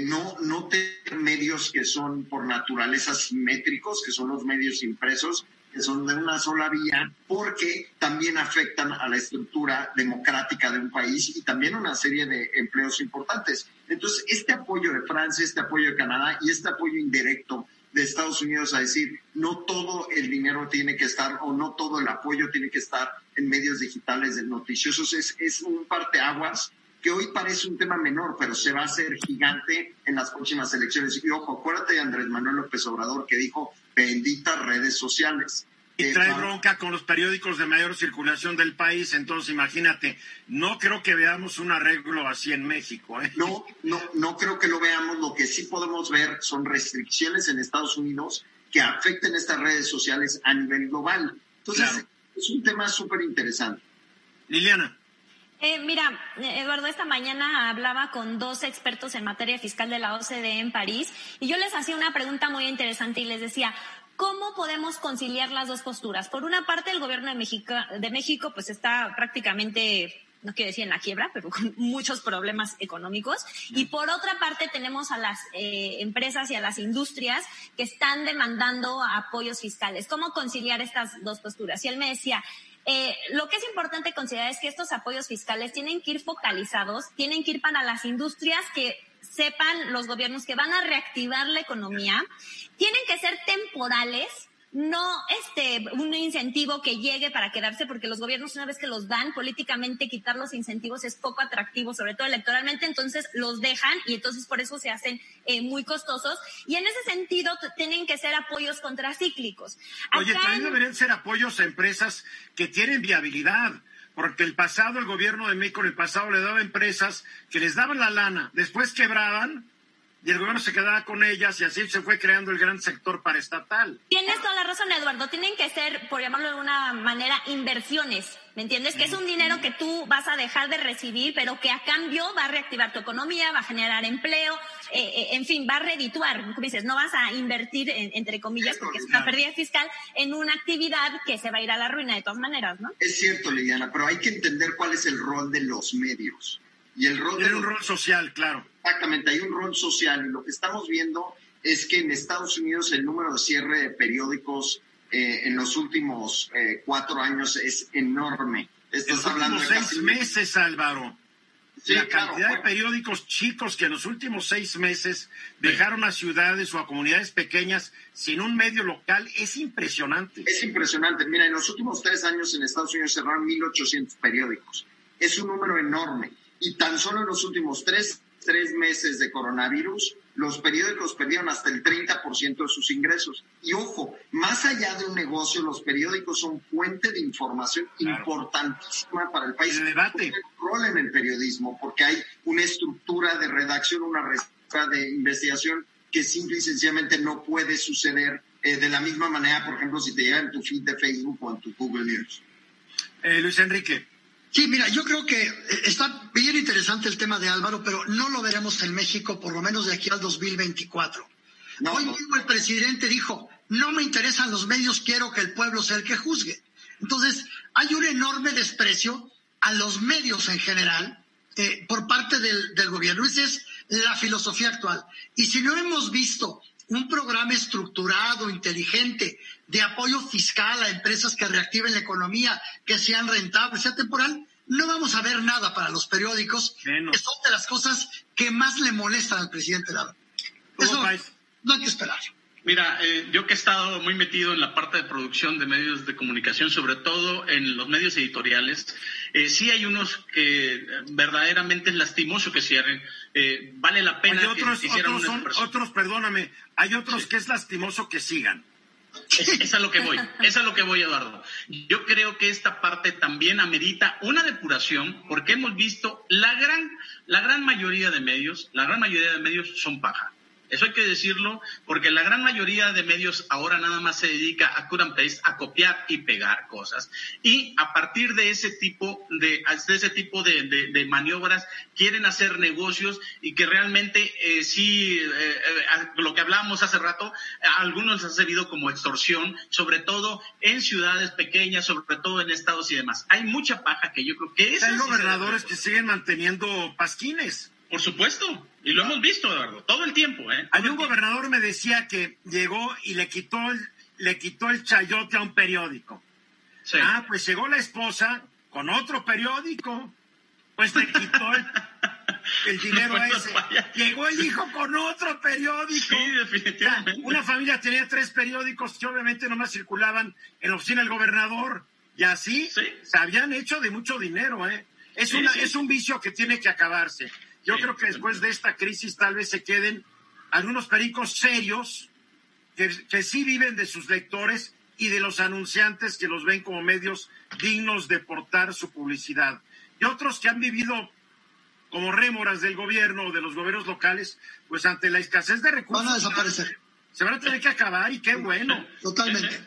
no, no tener medios que son por naturaleza simétricos, que son los medios impresos, que son de una sola vía, porque también afectan a la estructura democrática de un país y también una serie de empleos importantes. Entonces, este apoyo de Francia, este apoyo de Canadá y este apoyo indirecto de Estados Unidos a decir, no todo el dinero tiene que estar o no todo el apoyo tiene que estar en medios digitales noticiosos, es, es un parteaguas que hoy parece un tema menor, pero se va a hacer gigante en las próximas elecciones. Y ojo, acuérdate de Andrés Manuel López Obrador que dijo, benditas redes sociales. Y trae bronca con los periódicos de mayor circulación del país, entonces imagínate, no creo que veamos un arreglo así en México. ¿eh? No, no, no creo que lo veamos. Lo que sí podemos ver son restricciones en Estados Unidos que afecten estas redes sociales a nivel global. Entonces, es un tema súper interesante. Liliana. Eh, mira, Eduardo, esta mañana hablaba con dos expertos en materia fiscal de la OCDE en París y yo les hacía una pregunta muy interesante y les decía, ¿Cómo podemos conciliar las dos posturas? Por una parte, el gobierno de México, de México pues está prácticamente no quiero decir en la quiebra, pero con muchos problemas económicos. Y por otra parte tenemos a las eh, empresas y a las industrias que están demandando apoyos fiscales. ¿Cómo conciliar estas dos posturas? Y él me decía, eh, lo que es importante considerar es que estos apoyos fiscales tienen que ir focalizados, tienen que ir para las industrias que sepan los gobiernos que van a reactivar la economía, tienen que ser temporales, no este un incentivo que llegue para quedarse, porque los gobiernos una vez que los dan políticamente quitar los incentivos es poco atractivo, sobre todo electoralmente, entonces los dejan y entonces por eso se hacen eh, muy costosos y en ese sentido tienen que ser apoyos contracíclicos. Oye, también deberían ser apoyos a empresas que tienen viabilidad porque el pasado, el gobierno de México en el pasado le daba empresas que les daban la lana, después quebraban y el gobierno se quedaba con ellas y así se fue creando el gran sector paraestatal. Tienes toda la razón, Eduardo. Tienen que ser, por llamarlo de alguna manera, inversiones. ¿Me entiendes? Que es un dinero que tú vas a dejar de recibir, pero que a cambio va a reactivar tu economía, va a generar empleo, eh, eh, en fin, va a redituar. Como dices, no vas a invertir, entre comillas, porque es una pérdida fiscal, en una actividad que se va a ir a la ruina de todas maneras, ¿no? Es cierto, Liliana, pero hay que entender cuál es el rol de los medios. Y el rol Tiene un rol social, claro. Exactamente, hay un rol social y lo que estamos viendo es que en Estados Unidos el número de cierre de periódicos eh, en los últimos eh, cuatro años es enorme. Estás hablando de seis meses, Álvaro. la cantidad de periódicos chicos que en los últimos seis meses dejaron a ciudades o a comunidades pequeñas sin un medio local es impresionante. Es impresionante. Mira, en los últimos tres años en Estados Unidos cerraron 1.800 periódicos. Es un número enorme. Y tan solo en los últimos tres tres meses de coronavirus, los periódicos perdieron hasta el 30% de sus ingresos. Y ojo, más allá de un negocio, los periódicos son fuente de información importantísima para el país. El debate. Rol en el periodismo, porque hay una estructura de redacción, una respuesta de investigación que simple y sencillamente no puede suceder eh, de la misma manera, por ejemplo, si te llega en tu feed de Facebook o en tu Google News. Eh, Luis Enrique. Sí, mira, yo creo que eh, está bien interesante el tema de Álvaro, pero no lo veremos en México por lo menos de aquí al 2024. Hoy mismo el presidente dijo, no me interesan los medios, quiero que el pueblo sea el que juzgue. Entonces, hay un enorme desprecio a los medios en general eh, por parte del, del gobierno. Esa es la filosofía actual. Y si no hemos visto un programa estructurado, inteligente, de apoyo fiscal a empresas que reactiven la economía, que sean rentables, sea temporal, no vamos a ver nada para los periódicos, que son de las cosas que más le molestan al presidente Lado. Eso no hay que esperar. Mira, eh, yo que he estado muy metido en la parte de producción de medios de comunicación, sobre todo en los medios editoriales, eh, sí hay unos que eh, verdaderamente es lastimoso que cierren. Eh, vale la pena Hay otros, que otros, son, otros, perdóname, hay otros que es lastimoso que sigan. Es, es, a lo que voy, es lo que voy, Eduardo. Yo creo que esta parte también amerita una depuración, porque hemos visto la gran, la gran mayoría de medios, la gran mayoría de medios son paja. Eso hay que decirlo porque la gran mayoría de medios ahora nada más se dedica a cut and paste, a copiar y pegar cosas. Y a partir de ese tipo de, de ese tipo de, de, de, maniobras quieren hacer negocios y que realmente eh, sí, eh, eh, lo que hablábamos hace rato, a algunos ha servido como extorsión, sobre todo en ciudades pequeñas, sobre todo en estados y demás. Hay mucha paja que yo creo que es... Hay gobernadores que siguen manteniendo pasquines. Por supuesto, y lo hemos visto, Eduardo, todo el tiempo. ¿eh? Hay un gobernador me decía que llegó y le quitó el, le quitó el chayote a un periódico. Sí. Ah, pues llegó la esposa con otro periódico, pues le quitó el, el dinero a ese. Llegó el hijo con otro periódico. Sí, definitivamente. Una familia tenía tres periódicos que obviamente nomás circulaban en la oficina del gobernador. Y así sí. se habían hecho de mucho dinero, ¿eh? Es, una, es un vicio que tiene que acabarse. Yo Sí, creo que después de esta crisis tal vez se queden algunos pericos serios que, que sí viven de sus lectores y de los anunciantes que los ven como medios dignos de portar su publicidad. Y otros que han vivido como rémoras del gobierno o de los gobiernos locales, pues ante la escasez de recursos Van a desaparecer. se van a tener que acabar y qué bueno. Totalmente.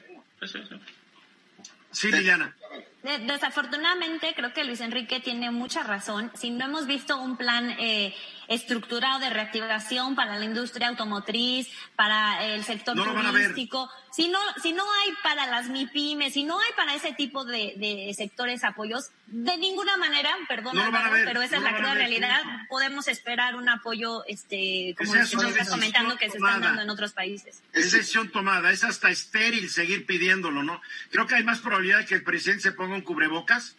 Sí, Liliana. De- Desafortunadamente, creo que Luis Enrique tiene mucha razón. Si no hemos visto un plan eh, estructurado de reactivación para la industria automotriz, para el sector No turístico, si no, si no hay para las MIPIMES, si no hay para ese tipo de, de sectores apoyos, de ninguna manera, perdón, No lo Álvaro, ver, pero esa no es la lo cruda realidad. Podemos esperar un apoyo, este, como Esa es nos una está decisión comentando, que se están dando en otros países. Es decisión tomada, es hasta estéril seguir pidiéndolo, ¿no? Creo que hay más probabilidad de que el presidente se ponga un cubrebocas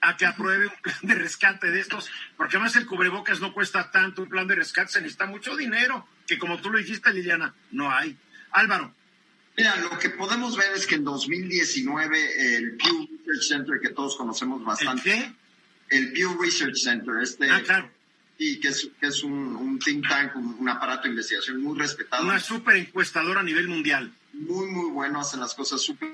a que apruebe un plan de rescate de estos, porque además el cubrebocas no cuesta tanto, un plan de rescate se necesita mucho dinero, que como tú lo dijiste, Liliana, no hay. Álvaro, Mira, lo que podemos ver es que en 2019 el Pew Research Center, que todos conocemos ¿el bastante, qué? el Pew Research Center, este, Ah, claro, y que es, que es un, un think tank, un, un aparato de investigación muy respetado, una super encuestadora a nivel mundial. muy, muy bueno, hacen las cosas súper.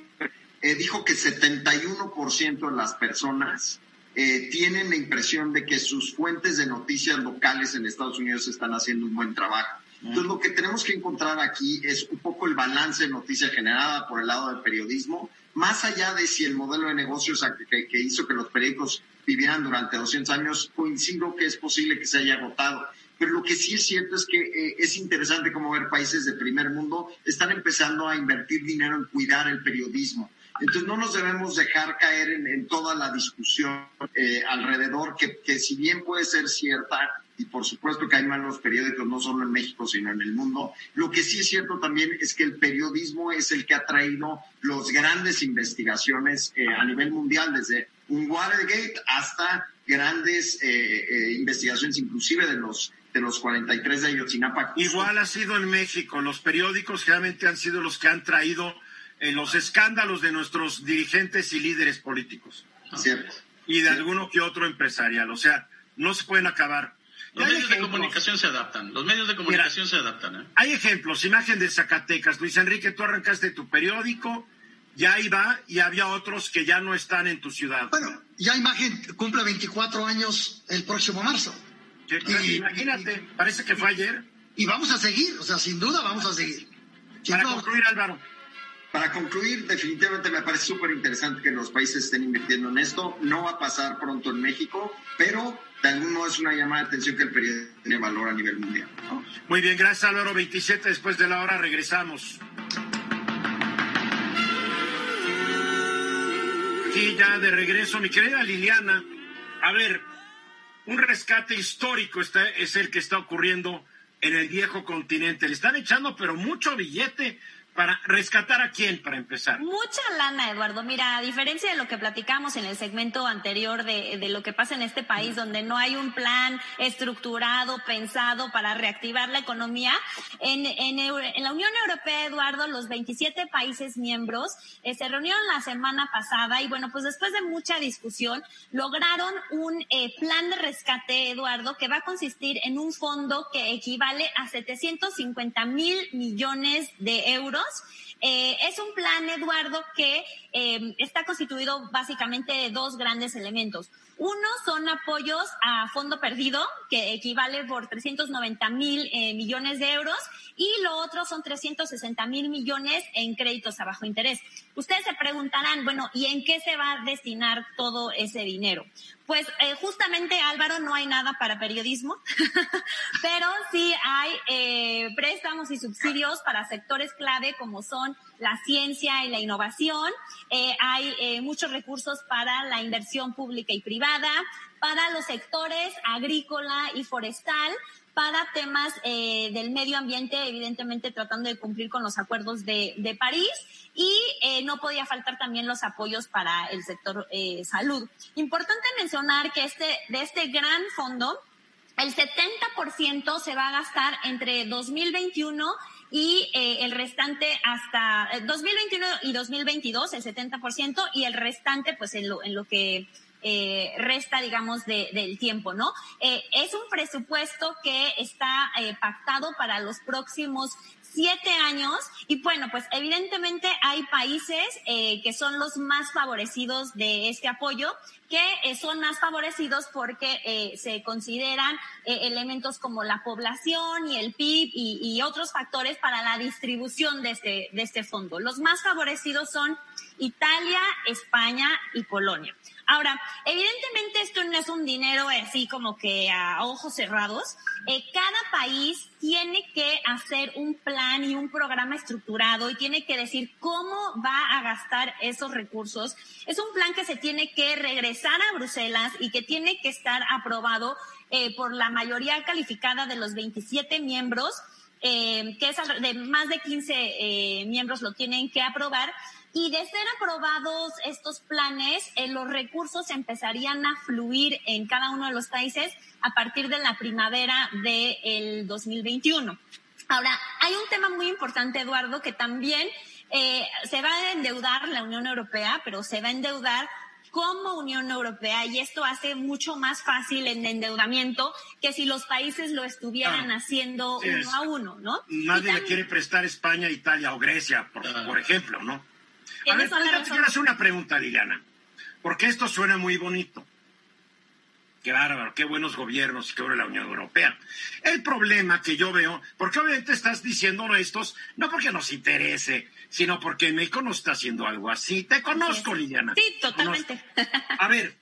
Eh, dijo que 71% de las personas eh, tienen la impresión de que sus fuentes de noticias locales en Estados Unidos están haciendo un buen trabajo. Entonces, lo que tenemos que encontrar aquí es un poco el balance de noticia generada por el lado del periodismo, más allá de si el modelo de negocios que hizo que los periódicos vivieran durante 200 años, coincido que es posible que se haya agotado. Pero lo que sí es cierto es que eh, es interesante como ver países de primer mundo están empezando a invertir dinero en cuidar el periodismo. Entonces no nos debemos dejar caer en, en toda la discusión eh, alrededor, que, que si bien puede ser cierta, y por supuesto que hay malos periódicos no solo en México, sino en el mundo, lo que sí es cierto también es que el periodismo es el que ha traído los grandes investigaciones eh, a nivel mundial, desde un Watergate hasta grandes eh, eh, investigaciones, inclusive de los de los 43 de Ayotzinapa. justo Igual ha sido en México, los periódicos realmente han sido los que han traído eh, los escándalos de nuestros dirigentes y líderes políticos. Cierto. y de alguno que otro empresarial. O sea, no se pueden acabar. Los hay medios de ejemplos. comunicación se adaptan. Los medios de comunicación se adaptan. ¿eh? Hay ejemplos, imagen de Zacatecas. Luis Enrique, tú arrancaste tu periódico, ya iba y había otros que ya no están en tu ciudad. Bueno, ya imagen cumple 24 años el próximo marzo. Y- imagínate, parece que fue ayer. Y vamos a seguir, o sea, sin duda vamos a seguir. Sin Para concluir, Álvaro, Para concluir, definitivamente me parece súper interesante que los países estén invirtiendo en esto. No va a pasar pronto en México, pero de algún modo es una llamada de atención que el periodismo tiene valor a nivel mundial. muy bien, gracias Álvaro. 27 después de la hora regresamos. Aquí ya de regreso, mi querida Liliana. A ver, un rescate histórico está, es el que está ocurriendo en el viejo continente. Le están echando pero mucho billete ¿Para rescatar a quién, para empezar? Mucha lana, Eduardo. Mira, a diferencia de lo que platicamos en el segmento anterior de, de, lo que pasa en este país, donde no hay un plan estructurado, pensado para reactivar la economía, en, en, en la Unión Europea, Eduardo, los 27 países miembros eh, se reunieron la semana pasada y bueno, pues después de mucha discusión, lograron un eh, plan de rescate, Eduardo, que va a consistir en un fondo que equivale a 750 mil millones de euros eh, es un plan, Eduardo, que eh, está constituido básicamente de dos grandes elementos. Uno son apoyos a fondo perdido, que equivale por 390 mil eh, millones de euros, y lo otro son 360 mil millones en créditos a bajo interés. Ustedes se preguntarán, bueno, ¿y en qué se va a destinar todo ese dinero? Pues eh, justamente, Álvaro, no hay nada para periodismo, pero sí hay eh, préstamos y subsidios para sectores clave como son la ciencia y la innovación. Eh, hay eh, muchos recursos para la inversión pública y privada, para los sectores agrícola y forestal, para temas eh, del medio ambiente, evidentemente tratando de cumplir con los acuerdos de, de París y eh, no podía faltar también los apoyos para el sector eh, salud. Importante mencionar que este, de este gran fondo, el 70% se va a gastar entre 2021 y eh, el restante hasta 2021 y 2022, el 70%, y el restante pues en lo, en lo que eh, resta, digamos, de, del tiempo, ¿no? Eh, es un presupuesto que está eh, pactado para los próximos siete años y bueno, pues evidentemente hay países eh, que son los más favorecidos de este apoyo, que eh, son más favorecidos porque eh, se consideran eh, elementos como la población y el PIB y, y, otros factores para la distribución de este, de este fondo. Los más favorecidos son Italia, España y Polonia. Ahora, evidentemente esto no es un dinero así como que a ojos cerrados. Eh, cada país tiene que hacer un plan y un programa estructurado y tiene que decir cómo va a gastar esos recursos. Es un plan que se tiene que regresar a Bruselas y que tiene que estar aprobado eh, por la mayoría calificada de los 27 miembros. Eh, que es de más de 15 eh, miembros lo tienen que aprobar y de ser aprobados estos planes, eh, los recursos empezarían a fluir en cada uno de los países a partir de la primavera del 2021. Ahora, hay un tema muy importante, Eduardo, que también eh, se va a endeudar la Unión Europea, pero se va a endeudar como Unión Europea y esto hace mucho más fácil el endeudamiento que si los países lo estuvieran ah, haciendo sí, uno a uno, ¿no? Nadie también, le quiere prestar España, Italia o Grecia, por, ah. por ejemplo, ¿no? A ver, yo te quiero hacer una pregunta, Liliana, porque esto suena muy bonito. Qué bárbaro, qué buenos gobiernos y qué buena la Unión Europea. El problema que yo veo, porque obviamente estás diciendo estos, no porque nos interese, sino porque México no está haciendo algo así. Te conozco, Liliana. Sí, totalmente. A ver,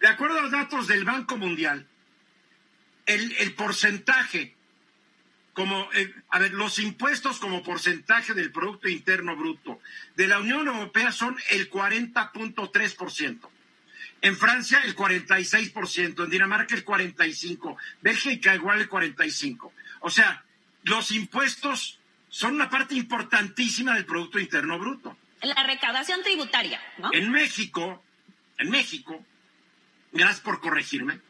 de acuerdo a los datos del Banco Mundial, el, el porcentaje como, eh, a ver, los impuestos como porcentaje del Producto Interno Bruto de la Unión Europea son el 40.3%. En Francia el 46%, en Dinamarca el 45%, Bélgica igual el 45%. O sea, los impuestos son una parte importantísima del Producto Interno Bruto. La recaudación tributaria, ¿no? En México, en México, gracias por corregirme,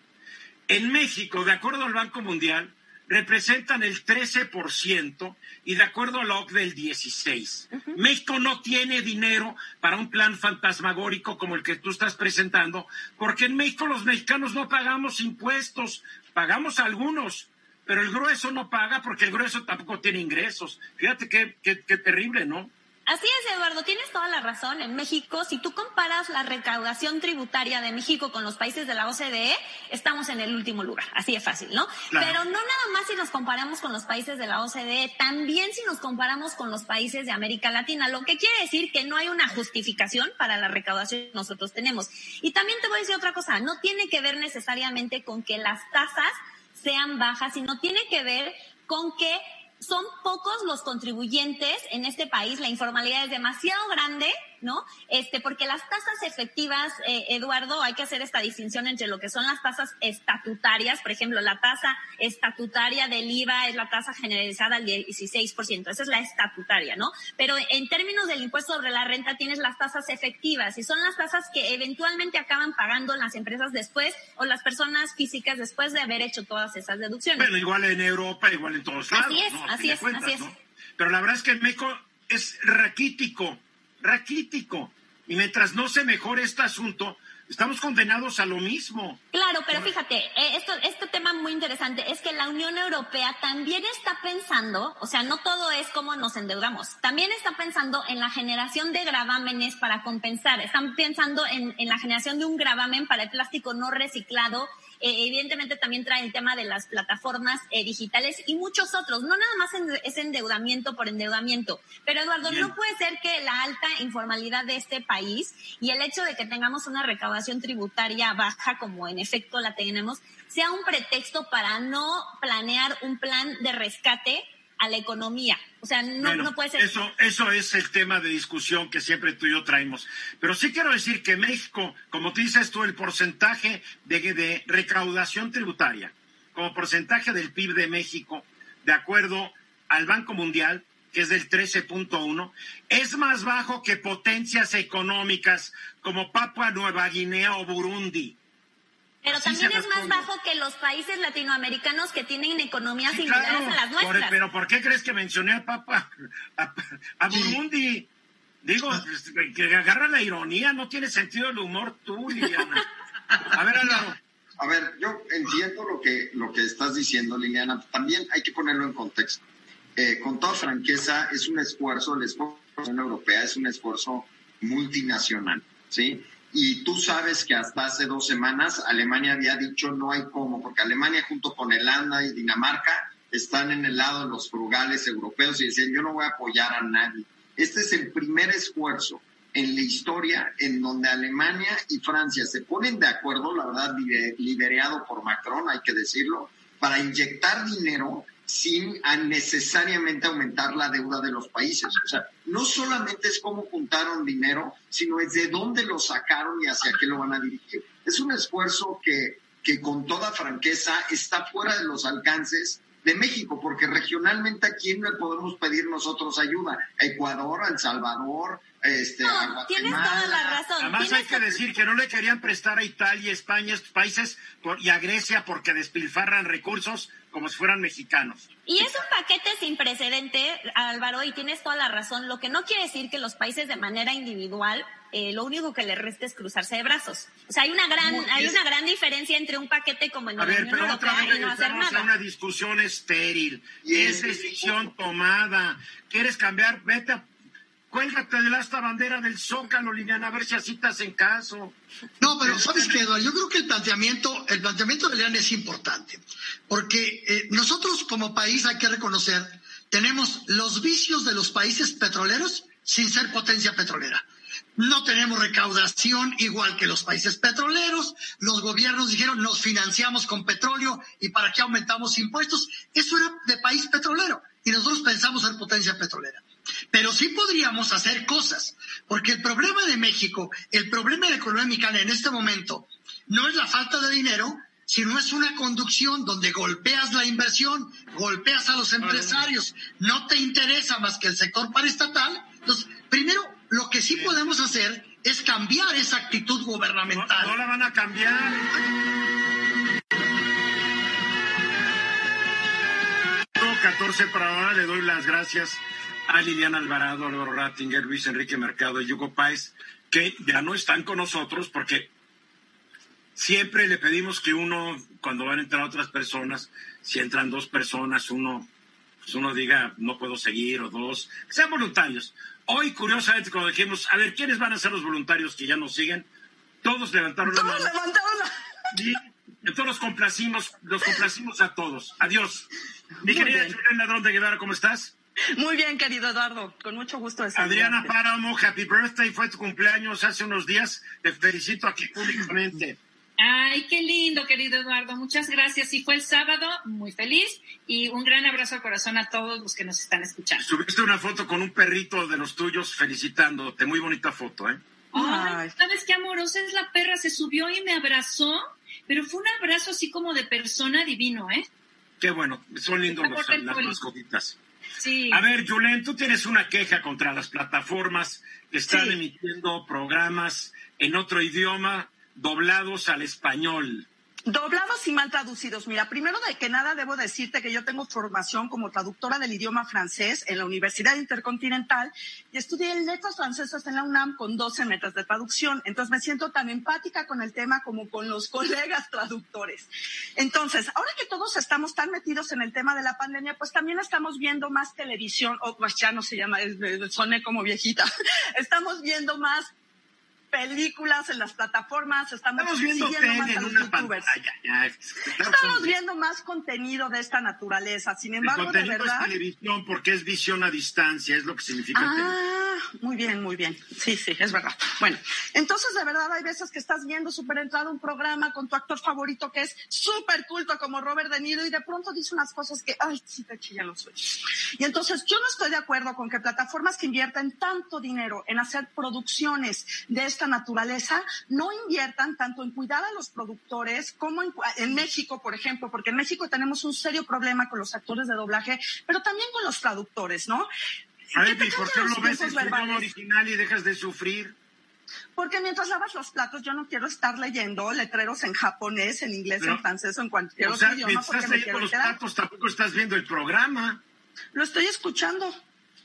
en México, de acuerdo al Banco Mundial, representan el 13% y de acuerdo a la OCDE el 16%. Uh -huh. México no tiene dinero para un plan fantasmagórico como el que tú estás presentando, porque en México los mexicanos no pagamos impuestos, pagamos algunos, pero el grueso no paga porque el grueso tampoco tiene ingresos. Fíjate qué, qué, qué terrible, ¿no? Así es, Eduardo, tienes toda la razón. En México, si tú comparas la recaudación tributaria de México con los países de la OCDE, estamos en el último lugar. Así de fácil, ¿no? Claro. Pero no nada más si nos comparamos con los países de la OCDE, también si nos comparamos con los países de América Latina, lo que quiere decir que no hay una justificación para la recaudación que nosotros tenemos. Y también te voy a decir otra cosa, no tiene que ver necesariamente con que las tasas sean bajas, sino tiene que ver con que son pocos los contribuyentes en este país, la informalidad es demasiado grande ¿no? Este, porque las tasas efectivas, eh, Eduardo, hay que hacer esta distinción entre lo que son las tasas estatutarias, por ejemplo, la tasa estatutaria del IVA es la tasa generalizada al 16%, esa es la estatutaria, ¿no? Pero en términos del impuesto sobre la renta tienes las tasas efectivas y son las tasas que eventualmente acaban pagando las empresas después o las personas físicas después de haber hecho todas esas deducciones. Bueno, igual en Europa, igual en todos lados. Así es, así es, así es. Pero la verdad es que en México es raquítico, raquítico. Y mientras no se mejore este asunto, estamos condenados a lo mismo. Claro, pero fíjate, eh, esto, este tema muy interesante es que la Unión Europea también está pensando, o sea, no todo es como nos endeudamos, también está pensando en la generación de gravámenes para compensar, están pensando en, en la generación de un gravamen para el plástico no reciclado eh, evidentemente también trae el tema de las plataformas eh, digitales y muchos otros. No nada más es endeudamiento por endeudamiento. Pero Eduardo, no puede ser que la alta informalidad de este país y el hecho de que tengamos una recaudación tributaria baja, como en efecto la tenemos, sea un pretexto para no planear un plan de rescate a la economía. O sea, no, no puede ser. Eso, eso es el tema de discusión que siempre tú y yo traemos. Pero sí quiero decir que México, como tú dices tú, el porcentaje de, de recaudación tributaria como porcentaje del PIB de México, de acuerdo al Banco Mundial, que es del 13.1, es más bajo que potencias económicas como Papua Nueva Guinea o Burundi. Pero también es más bajo que los países latinoamericanos que tienen economías similares a las nuestras. pero ¿por qué crees que mencioné a Papa, a, Burundi? Digo, que agarra la ironía, no tiene sentido el humor tú, Liliana. A ver, Álvaro. A ver, yo entiendo lo que, lo que estás diciendo, Liliana. También hay que ponerlo en contexto. Eh, con toda franqueza, es un esfuerzo, el esfuerzo de la Unión Europea es un esfuerzo multinacional, ¿sí? Y tú sabes que hasta hace dos semanas Alemania había dicho no hay cómo, porque Alemania junto con Irlanda y Dinamarca están en el lado de los frugales europeos y decían yo no voy a apoyar a nadie. Este es el primer esfuerzo en la historia en donde Alemania y Francia se ponen de acuerdo, la verdad, liderado por Macron, hay que decirlo, para inyectar dinero sin necesariamente aumentar la deuda de los países. O sea, no solamente es cómo juntaron dinero, sino es de dónde lo sacaron y hacia qué lo van a dirigir. Es un esfuerzo que, que con toda franqueza está fuera de los alcances de México, porque regionalmente a quién le podemos pedir nosotros ayuda, a Ecuador, a El Salvador, este, no, tienes toda la razón. Además hay que decir que no le querían prestar a Italia, España, estos países y a Grecia porque despilfarran recursos como si fueran mexicanos. Y es un paquete sin precedente, Álvaro, y tienes toda la razón. Lo que no quiere decir que los países de manera individual eh, lo único que le resta es cruzarse de brazos. O sea, hay una gran, hay una gran diferencia entre un paquete como en la Unión Europea y no hacer nada. una discusión estéril. es decisión tomada. ¿Quieres cambiar? Vete a Cuélgate de esta bandera del Zócalo, Liliana, a ver si así te hacen caso. No, pero ¿sabes qué, Eduardo? Yo creo que el planteamiento, el planteamiento de Liliana es importante, porque eh, nosotros como país hay que reconocer, tenemos los vicios de los países petroleros sin ser potencia petrolera. No tenemos recaudación igual que los países petroleros. Los gobiernos dijeron nos financiamos con petróleo y para qué aumentamos impuestos. Eso era de país petrolero y nosotros pensamos ser potencia petrolera. Pero sí podríamos hacer cosas, porque el problema de México, el problema de la economía mexicana en este momento, no es la falta de dinero, sino es una conducción donde golpeas la inversión, golpeas a los empresarios, no te interesa más que el sector paraestatal. Entonces, primero, lo que sí podemos hacer es cambiar esa actitud gubernamental. No, la van a cambiar. 14 para ahora le doy las gracias a Liliana Alvarado, Álvaro Rattinger, Luis Enrique Mercado y Hugo Páez, que ya no están con nosotros porque siempre le pedimos que uno, cuando van a entrar otras personas, si entran dos personas, uno, pues uno diga, no puedo seguir, o dos, que sean voluntarios. Hoy, curiosamente, cuando dijimos, a ver, ¿quiénes van a ser los voluntarios que ya nos siguen? Todos levantaron la mano. Todos levantaron la y entonces los complacimos, los complacimos a todos. Adiós. Mi querida Julián Ladrón de Guevara, ¿cómo estás? Muy bien, querido Eduardo, con mucho gusto de Adriana Páramo, happy birthday, fue tu cumpleaños hace unos días, te felicito aquí públicamente. Ay, qué lindo, querido Eduardo. Muchas gracias. Y fue el sábado, muy feliz. Y un gran abrazo al corazón a todos los que nos están escuchando. Subiste una foto con un perrito de los tuyos felicitándote. Muy bonita foto, ¿eh? Ay, ¿sabes qué amorosa es la perra? Se subió y me abrazó, pero fue un abrazo así como de persona divino, ¿eh? Qué bueno, son lindos los, las mascotitas. Sí. A ver, Julen, tú tienes una queja contra las plataformas que están Sí. emitiendo programas en otro idioma doblados al español. Doblados y mal traducidos. Mira, primero de que nada debo decirte que yo tengo formación como traductora del idioma francés en la Universidad Intercontinental y estudié letras francesas en la UNAM con 12 metas de traducción. Entonces me siento tan empática con el tema como con los colegas traductores. Entonces, ahora que todos estamos tan metidos en el tema de la pandemia, pues también estamos viendo más televisión, o pues ya no se llama, soné como viejita. Estamos viendo más películas en las plataformas, estamos, Estamos viendo siguiendo más a los youtubers. pantalla. Ya, estamos- Estamos viendo más contenido de esta naturaleza. Sin El embargo, de contenido verdad. es televisión porque es visión a distancia, es lo que significa. Ah, muy bien, muy bien. Sí, sí, es verdad. Bueno, entonces de verdad hay veces que estás viendo súper entrado un programa con tu actor favorito que es súper culto como Robert De Niro y de pronto dice unas cosas que, ay, sí te chillan los oídos. Y entonces yo no estoy de acuerdo con que plataformas que invierten tanto dinero en hacer producciones de esta naturaleza no inviertan tanto en cuidar a los productores como en, en México, por ejemplo, porque en México tenemos un serio problema con los actores de doblaje, pero también con los traductores, ¿no? A ver, ¿y por qué los ves idioma verbales. original y dejas de sufrir? Porque mientras lavas los platos, yo no quiero estar leyendo letreros en japonés, en inglés, Pero, en francés o en cualquier O otro sea, idioma mientras estás leyendo los platos, tampoco estás viendo el programa. Lo estoy escuchando.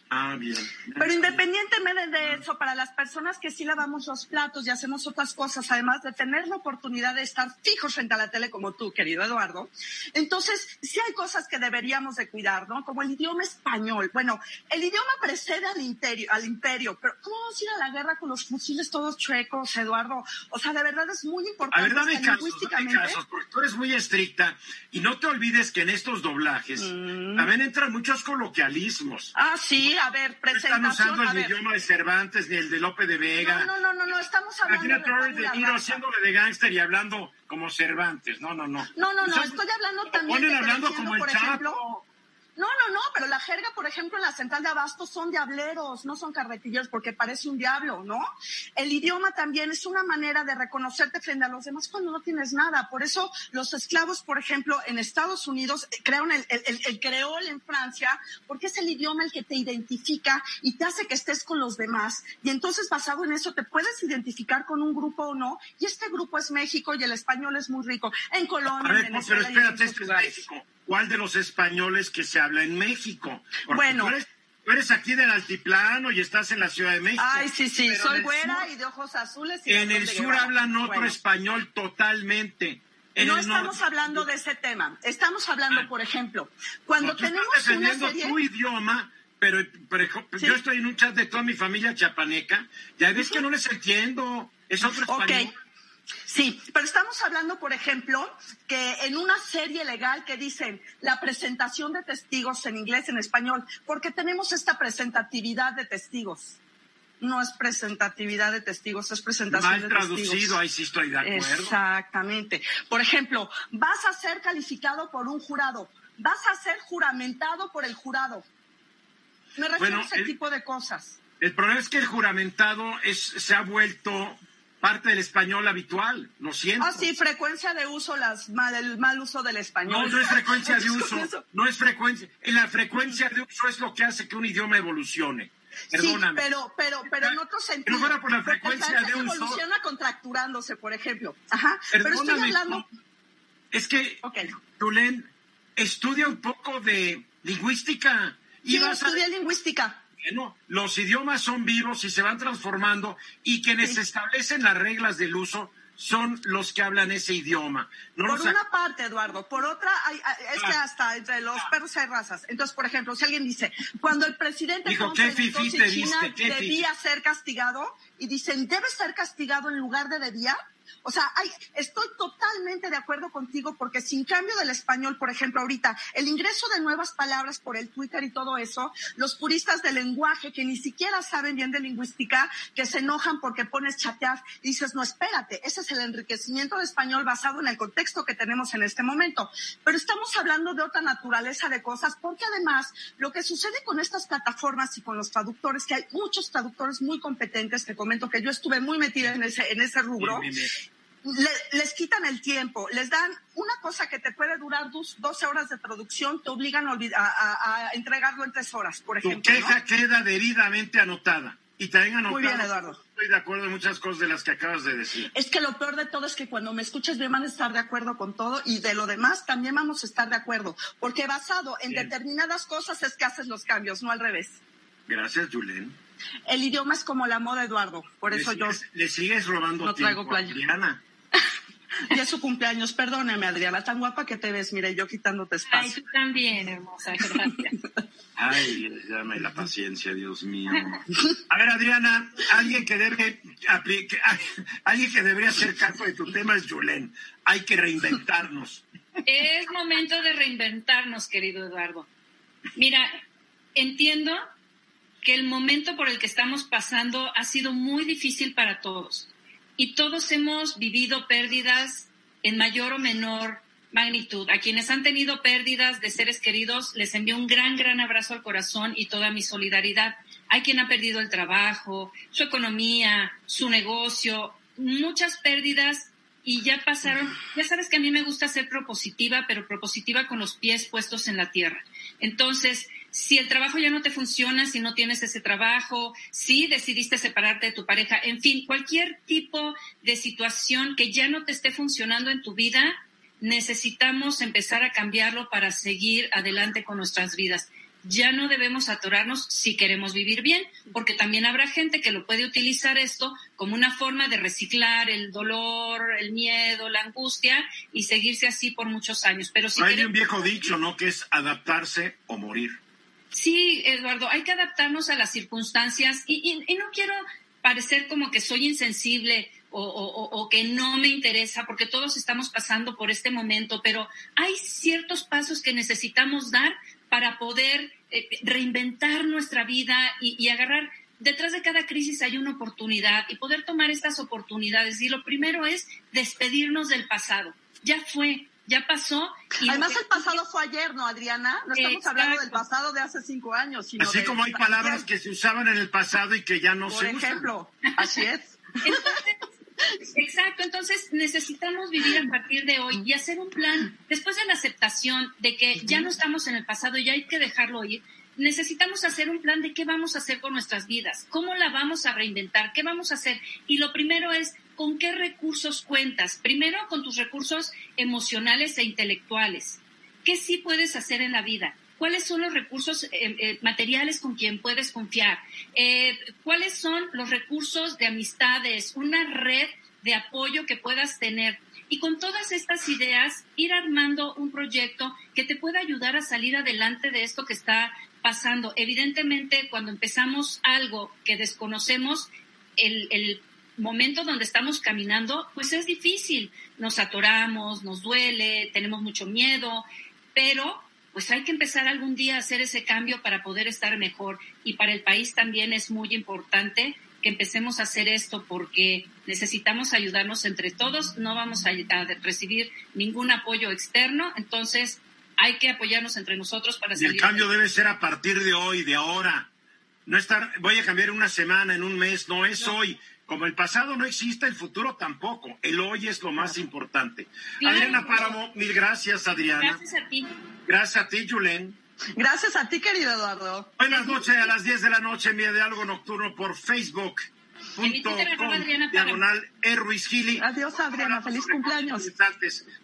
Ah, bien. Pero independientemente de eso, para las personas que sí lavamos los platos y hacemos otras cosas, además de tener la oportunidad de estar fijos frente a la tele como tú, querido Eduardo, entonces sí hay cosas que deberíamos de cuidar, ¿no? Como el idioma español. Bueno, el idioma precede al imperio, al imperio, pero ¿cómo vamos a ir a la guerra con los fusiles todos chuecos, Eduardo? O sea, de verdad es muy A importante ver, dame lingüísticamente. casos, porque tú eres muy estricta y no te olvides que en estos doblajes Mm. también entran muchos coloquialismos. Ah, sí, a ver, No están presentación. usando el ver. idioma de Cervantes ni el de Lope de Vega. No, no, no, no, estamos hablando Imagínate de Robert De Niro haciéndole de gángster y hablando como Cervantes. No, no, no. No, no, no, estoy hablando también ponen hablando como el por Chapo. No, no, no, pero la jerga, por ejemplo, en la central de abastos son diableros, no son carretilleros, porque parece un diablo, ¿no? El idioma también es una manera de reconocerte frente a los demás cuando no tienes nada. Por eso los esclavos, por ejemplo, en Estados Unidos eh, crearon el, el, el, el creol en Francia, porque es el idioma el que te identifica y te hace que estés con los demás. Y entonces, basado en eso, te puedes identificar con un grupo o no. Y este grupo es México y el español es muy rico. En Colombia, ver, en pero Venezuela y en espérate, muchos este es. México. ¿Cuál de los españoles que se habla en México? Porque Bueno. Tú eres, tú eres aquí del altiplano y estás en la Ciudad de México. Ay, sí, sí, soy güera sur- y de ojos azules. Y En el sur hablan otro Bueno. español totalmente. En no estamos norte- hablando de ese tema. Estamos hablando, Ah. por ejemplo, cuando No, tú estás tenemos una defendiendo serie... tu idioma, pero, pero Sí. yo estoy en un chat de toda mi familia chapaneca, ya ves que no les entiendo. Es otro español. Sí, pero estamos hablando, por ejemplo, que en una serie legal que dicen la presentación de testigos en inglés, en español, porque tenemos esta presentatividad de testigos. No es presentatividad de testigos, es presentación Mal de traducido, testigos. ahí sí estoy de acuerdo. Exactamente. Por ejemplo, vas a ser calificado por un jurado, vas a ser juramentado por el jurado. Me refiero Bueno, a ese el- tipo de cosas. El problema es que el juramentado es, se ha vuelto parte del español habitual, lo siento. Ah, sí, frecuencia de uso, las mal, el mal uso del español. No, no es frecuencia de uso, no es frecuencia. La frecuencia de uso es lo que hace que un idioma evolucione. Perdóname. Sí, pero, pero, pero en otro sentido. no fuera por la frecuencia de uso. evoluciona contracturándose, por ejemplo. Ajá. Pero estoy Perdóname, hablando. Es que, Ok. Tulén, estudia un poco de lingüística y Sí, vas a estudié lingüística. Bueno, los idiomas son vivos y se van transformando y quienes Sí. establecen las reglas del uso son los que hablan ese idioma. No Por una parte, Eduardo. Por otra, hay, es que Ah. hasta entre los perros hay razas. Entonces, por ejemplo, si alguien dice, cuando el presidente Dijo, ¿qué preguntó fifí si te China debía ser castigado, y dicen, ¿debe ser castigado en lugar de debía? O sea, hay- estoy totalmente de acuerdo contigo porque sin cambio del español, por ejemplo, ahorita, el ingreso de nuevas palabras por el Twitter y todo eso, los puristas del lenguaje que ni siquiera saben bien de lingüística, que se enojan porque pones chatear y dices, no, espérate, ese es el enriquecimiento de español basado en el contexto que tenemos en este momento. Pero estamos hablando de otra naturaleza de cosas, porque además lo que sucede con estas plataformas y con los traductores, que hay muchos traductores muy competentes, te comento que yo estuve muy metida en ese, en ese rubro, les quitan el tiempo, les dan una cosa que te puede durar dos, 12 horas de producción, te obligan a, a, entregarlo en tres horas, por ejemplo. Tu queja queda debidamente anotada. Y también anotada. Muy bien, Eduardo. Estoy de acuerdo en muchas cosas de las que acabas de decir. Es que lo peor de todo es que cuando me escuches bien van a estar de acuerdo con todo y de lo demás también vamos a estar de acuerdo. Porque basado en determinadas cosas es que haces los cambios, no al revés. Gracias, Julen. El idioma es como la moda, Eduardo. Por eso yo. Le sigues robando no traigo playa. Adriana. Ya es su cumpleaños. Perdóname, Adriana, tan guapa que te ves. Mire, yo quitándote espacio. Ay, tú también, hermosa. Gracias. Ay, llame la paciencia, Dios mío. A ver, Adriana, alguien que debe alguien que debería hacer caso de tu tema es Julen. Hay que reinventarnos. Es momento de reinventarnos, querido Eduardo. Mira, entiendo que el momento por el que estamos pasando ha sido muy difícil para todos y todos hemos vivido pérdidas en mayor o menor magnitud. A quienes han tenido pérdidas de seres queridos, les envío un gran, gran abrazo al corazón y toda mi solidaridad. Hay quien ha perdido el trabajo, su economía, su negocio, muchas pérdidas y ya pasaron. Ya sabes que a mí me gusta ser propositiva, pero propositiva con los pies puestos en la tierra. Entonces, si el trabajo ya no te funciona, si no tienes ese trabajo, si decidiste separarte de tu pareja, en fin, cualquier tipo de situación que ya no te esté funcionando en tu vida, necesitamos empezar a cambiarlo para seguir adelante con nuestras vidas. Ya no debemos atorarnos si queremos vivir bien, porque también habrá gente que lo puede utilizar esto como una forma de reciclar el dolor, el miedo, la angustia y seguirse así por muchos años. Pero si hay un viejo dicho, ¿no? Que es adaptarse o morir. Sí, Eduardo, hay que adaptarnos a las circunstancias y, no quiero parecer como que soy insensible o, que no me interesa, porque todos estamos pasando por este momento, pero hay ciertos pasos que necesitamos dar para poder eh, reinventar nuestra vida y, agarrar. Detrás de cada crisis hay una oportunidad y poder tomar estas oportunidades. Y lo primero es despedirnos del pasado. Ya fue, ya pasó. Además, el pasado fue ayer, ¿no, Adriana? No estamos hablando del pasado de hace cinco años. Sino Así como hay palabras que se usaban en el pasado y que ya no se usan. Por ejemplo, así es. exacto, entonces necesitamos vivir a partir de hoy y hacer un plan. Después de la aceptación de que ya no estamos en el pasado y hay que dejarlo ir, necesitamos hacer un plan de qué vamos a hacer con nuestras vidas, cómo la vamos a reinventar, qué vamos a hacer. Y lo primero es con qué recursos cuentas. Primero, con tus recursos emocionales e intelectuales. ¿Qué sí puedes hacer en la vida? ¿Cuáles son los recursos eh, eh, materiales con quien puedes confiar? Eh, ¿Cuáles son los recursos de amistades? Una red de apoyo que puedas tener. Y con todas estas ideas, ir armando un proyecto que te pueda ayudar a salir adelante de esto que está pasando. Evidentemente, cuando empezamos algo que desconocemos, el, el momento donde estamos caminando, pues es difícil. Nos atoramos, nos duele, tenemos mucho miedo, pero pues hay que empezar algún día a hacer ese cambio para poder estar mejor. Y para el país también es muy importante que empecemos a hacer esto porque necesitamos ayudarnos entre todos, no vamos a, recibir ningún apoyo externo, entonces hay que apoyarnos entre nosotros para salir. Y el cambio debe ser a partir de hoy, de ahora. No estar, voy a cambiar una semana, en un mes, no es hoy. Como el pasado no existe, el futuro tampoco. El hoy es lo más importante. Adriana Páramo, mil gracias, Adriana. Gracias a ti. Gracias a ti, Julen. Gracias a ti, querido Eduardo. Buenas noches, a las 10 de la noche, en de algo nocturno por Facebook. Punto diagonal Erruiz Gili. Adiós, Adriana. Feliz cumpleaños.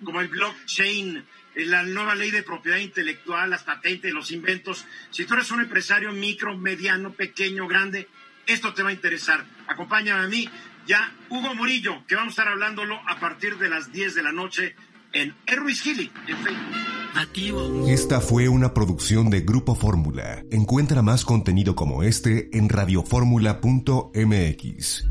Como el blockchain, la nueva ley de propiedad intelectual, las patentes, los inventos. Si tú eres un empresario micro, mediano, pequeño, grande, esto te va a interesar. Acompáñame a mí, ya Hugo Murillo, que vamos a estar hablándolo a partir de las 10 de la noche en Erruiz Gili, en Facebook. Esta fue una producción de Grupo Fórmula. Encuentra más contenido como este en radioformula.mx.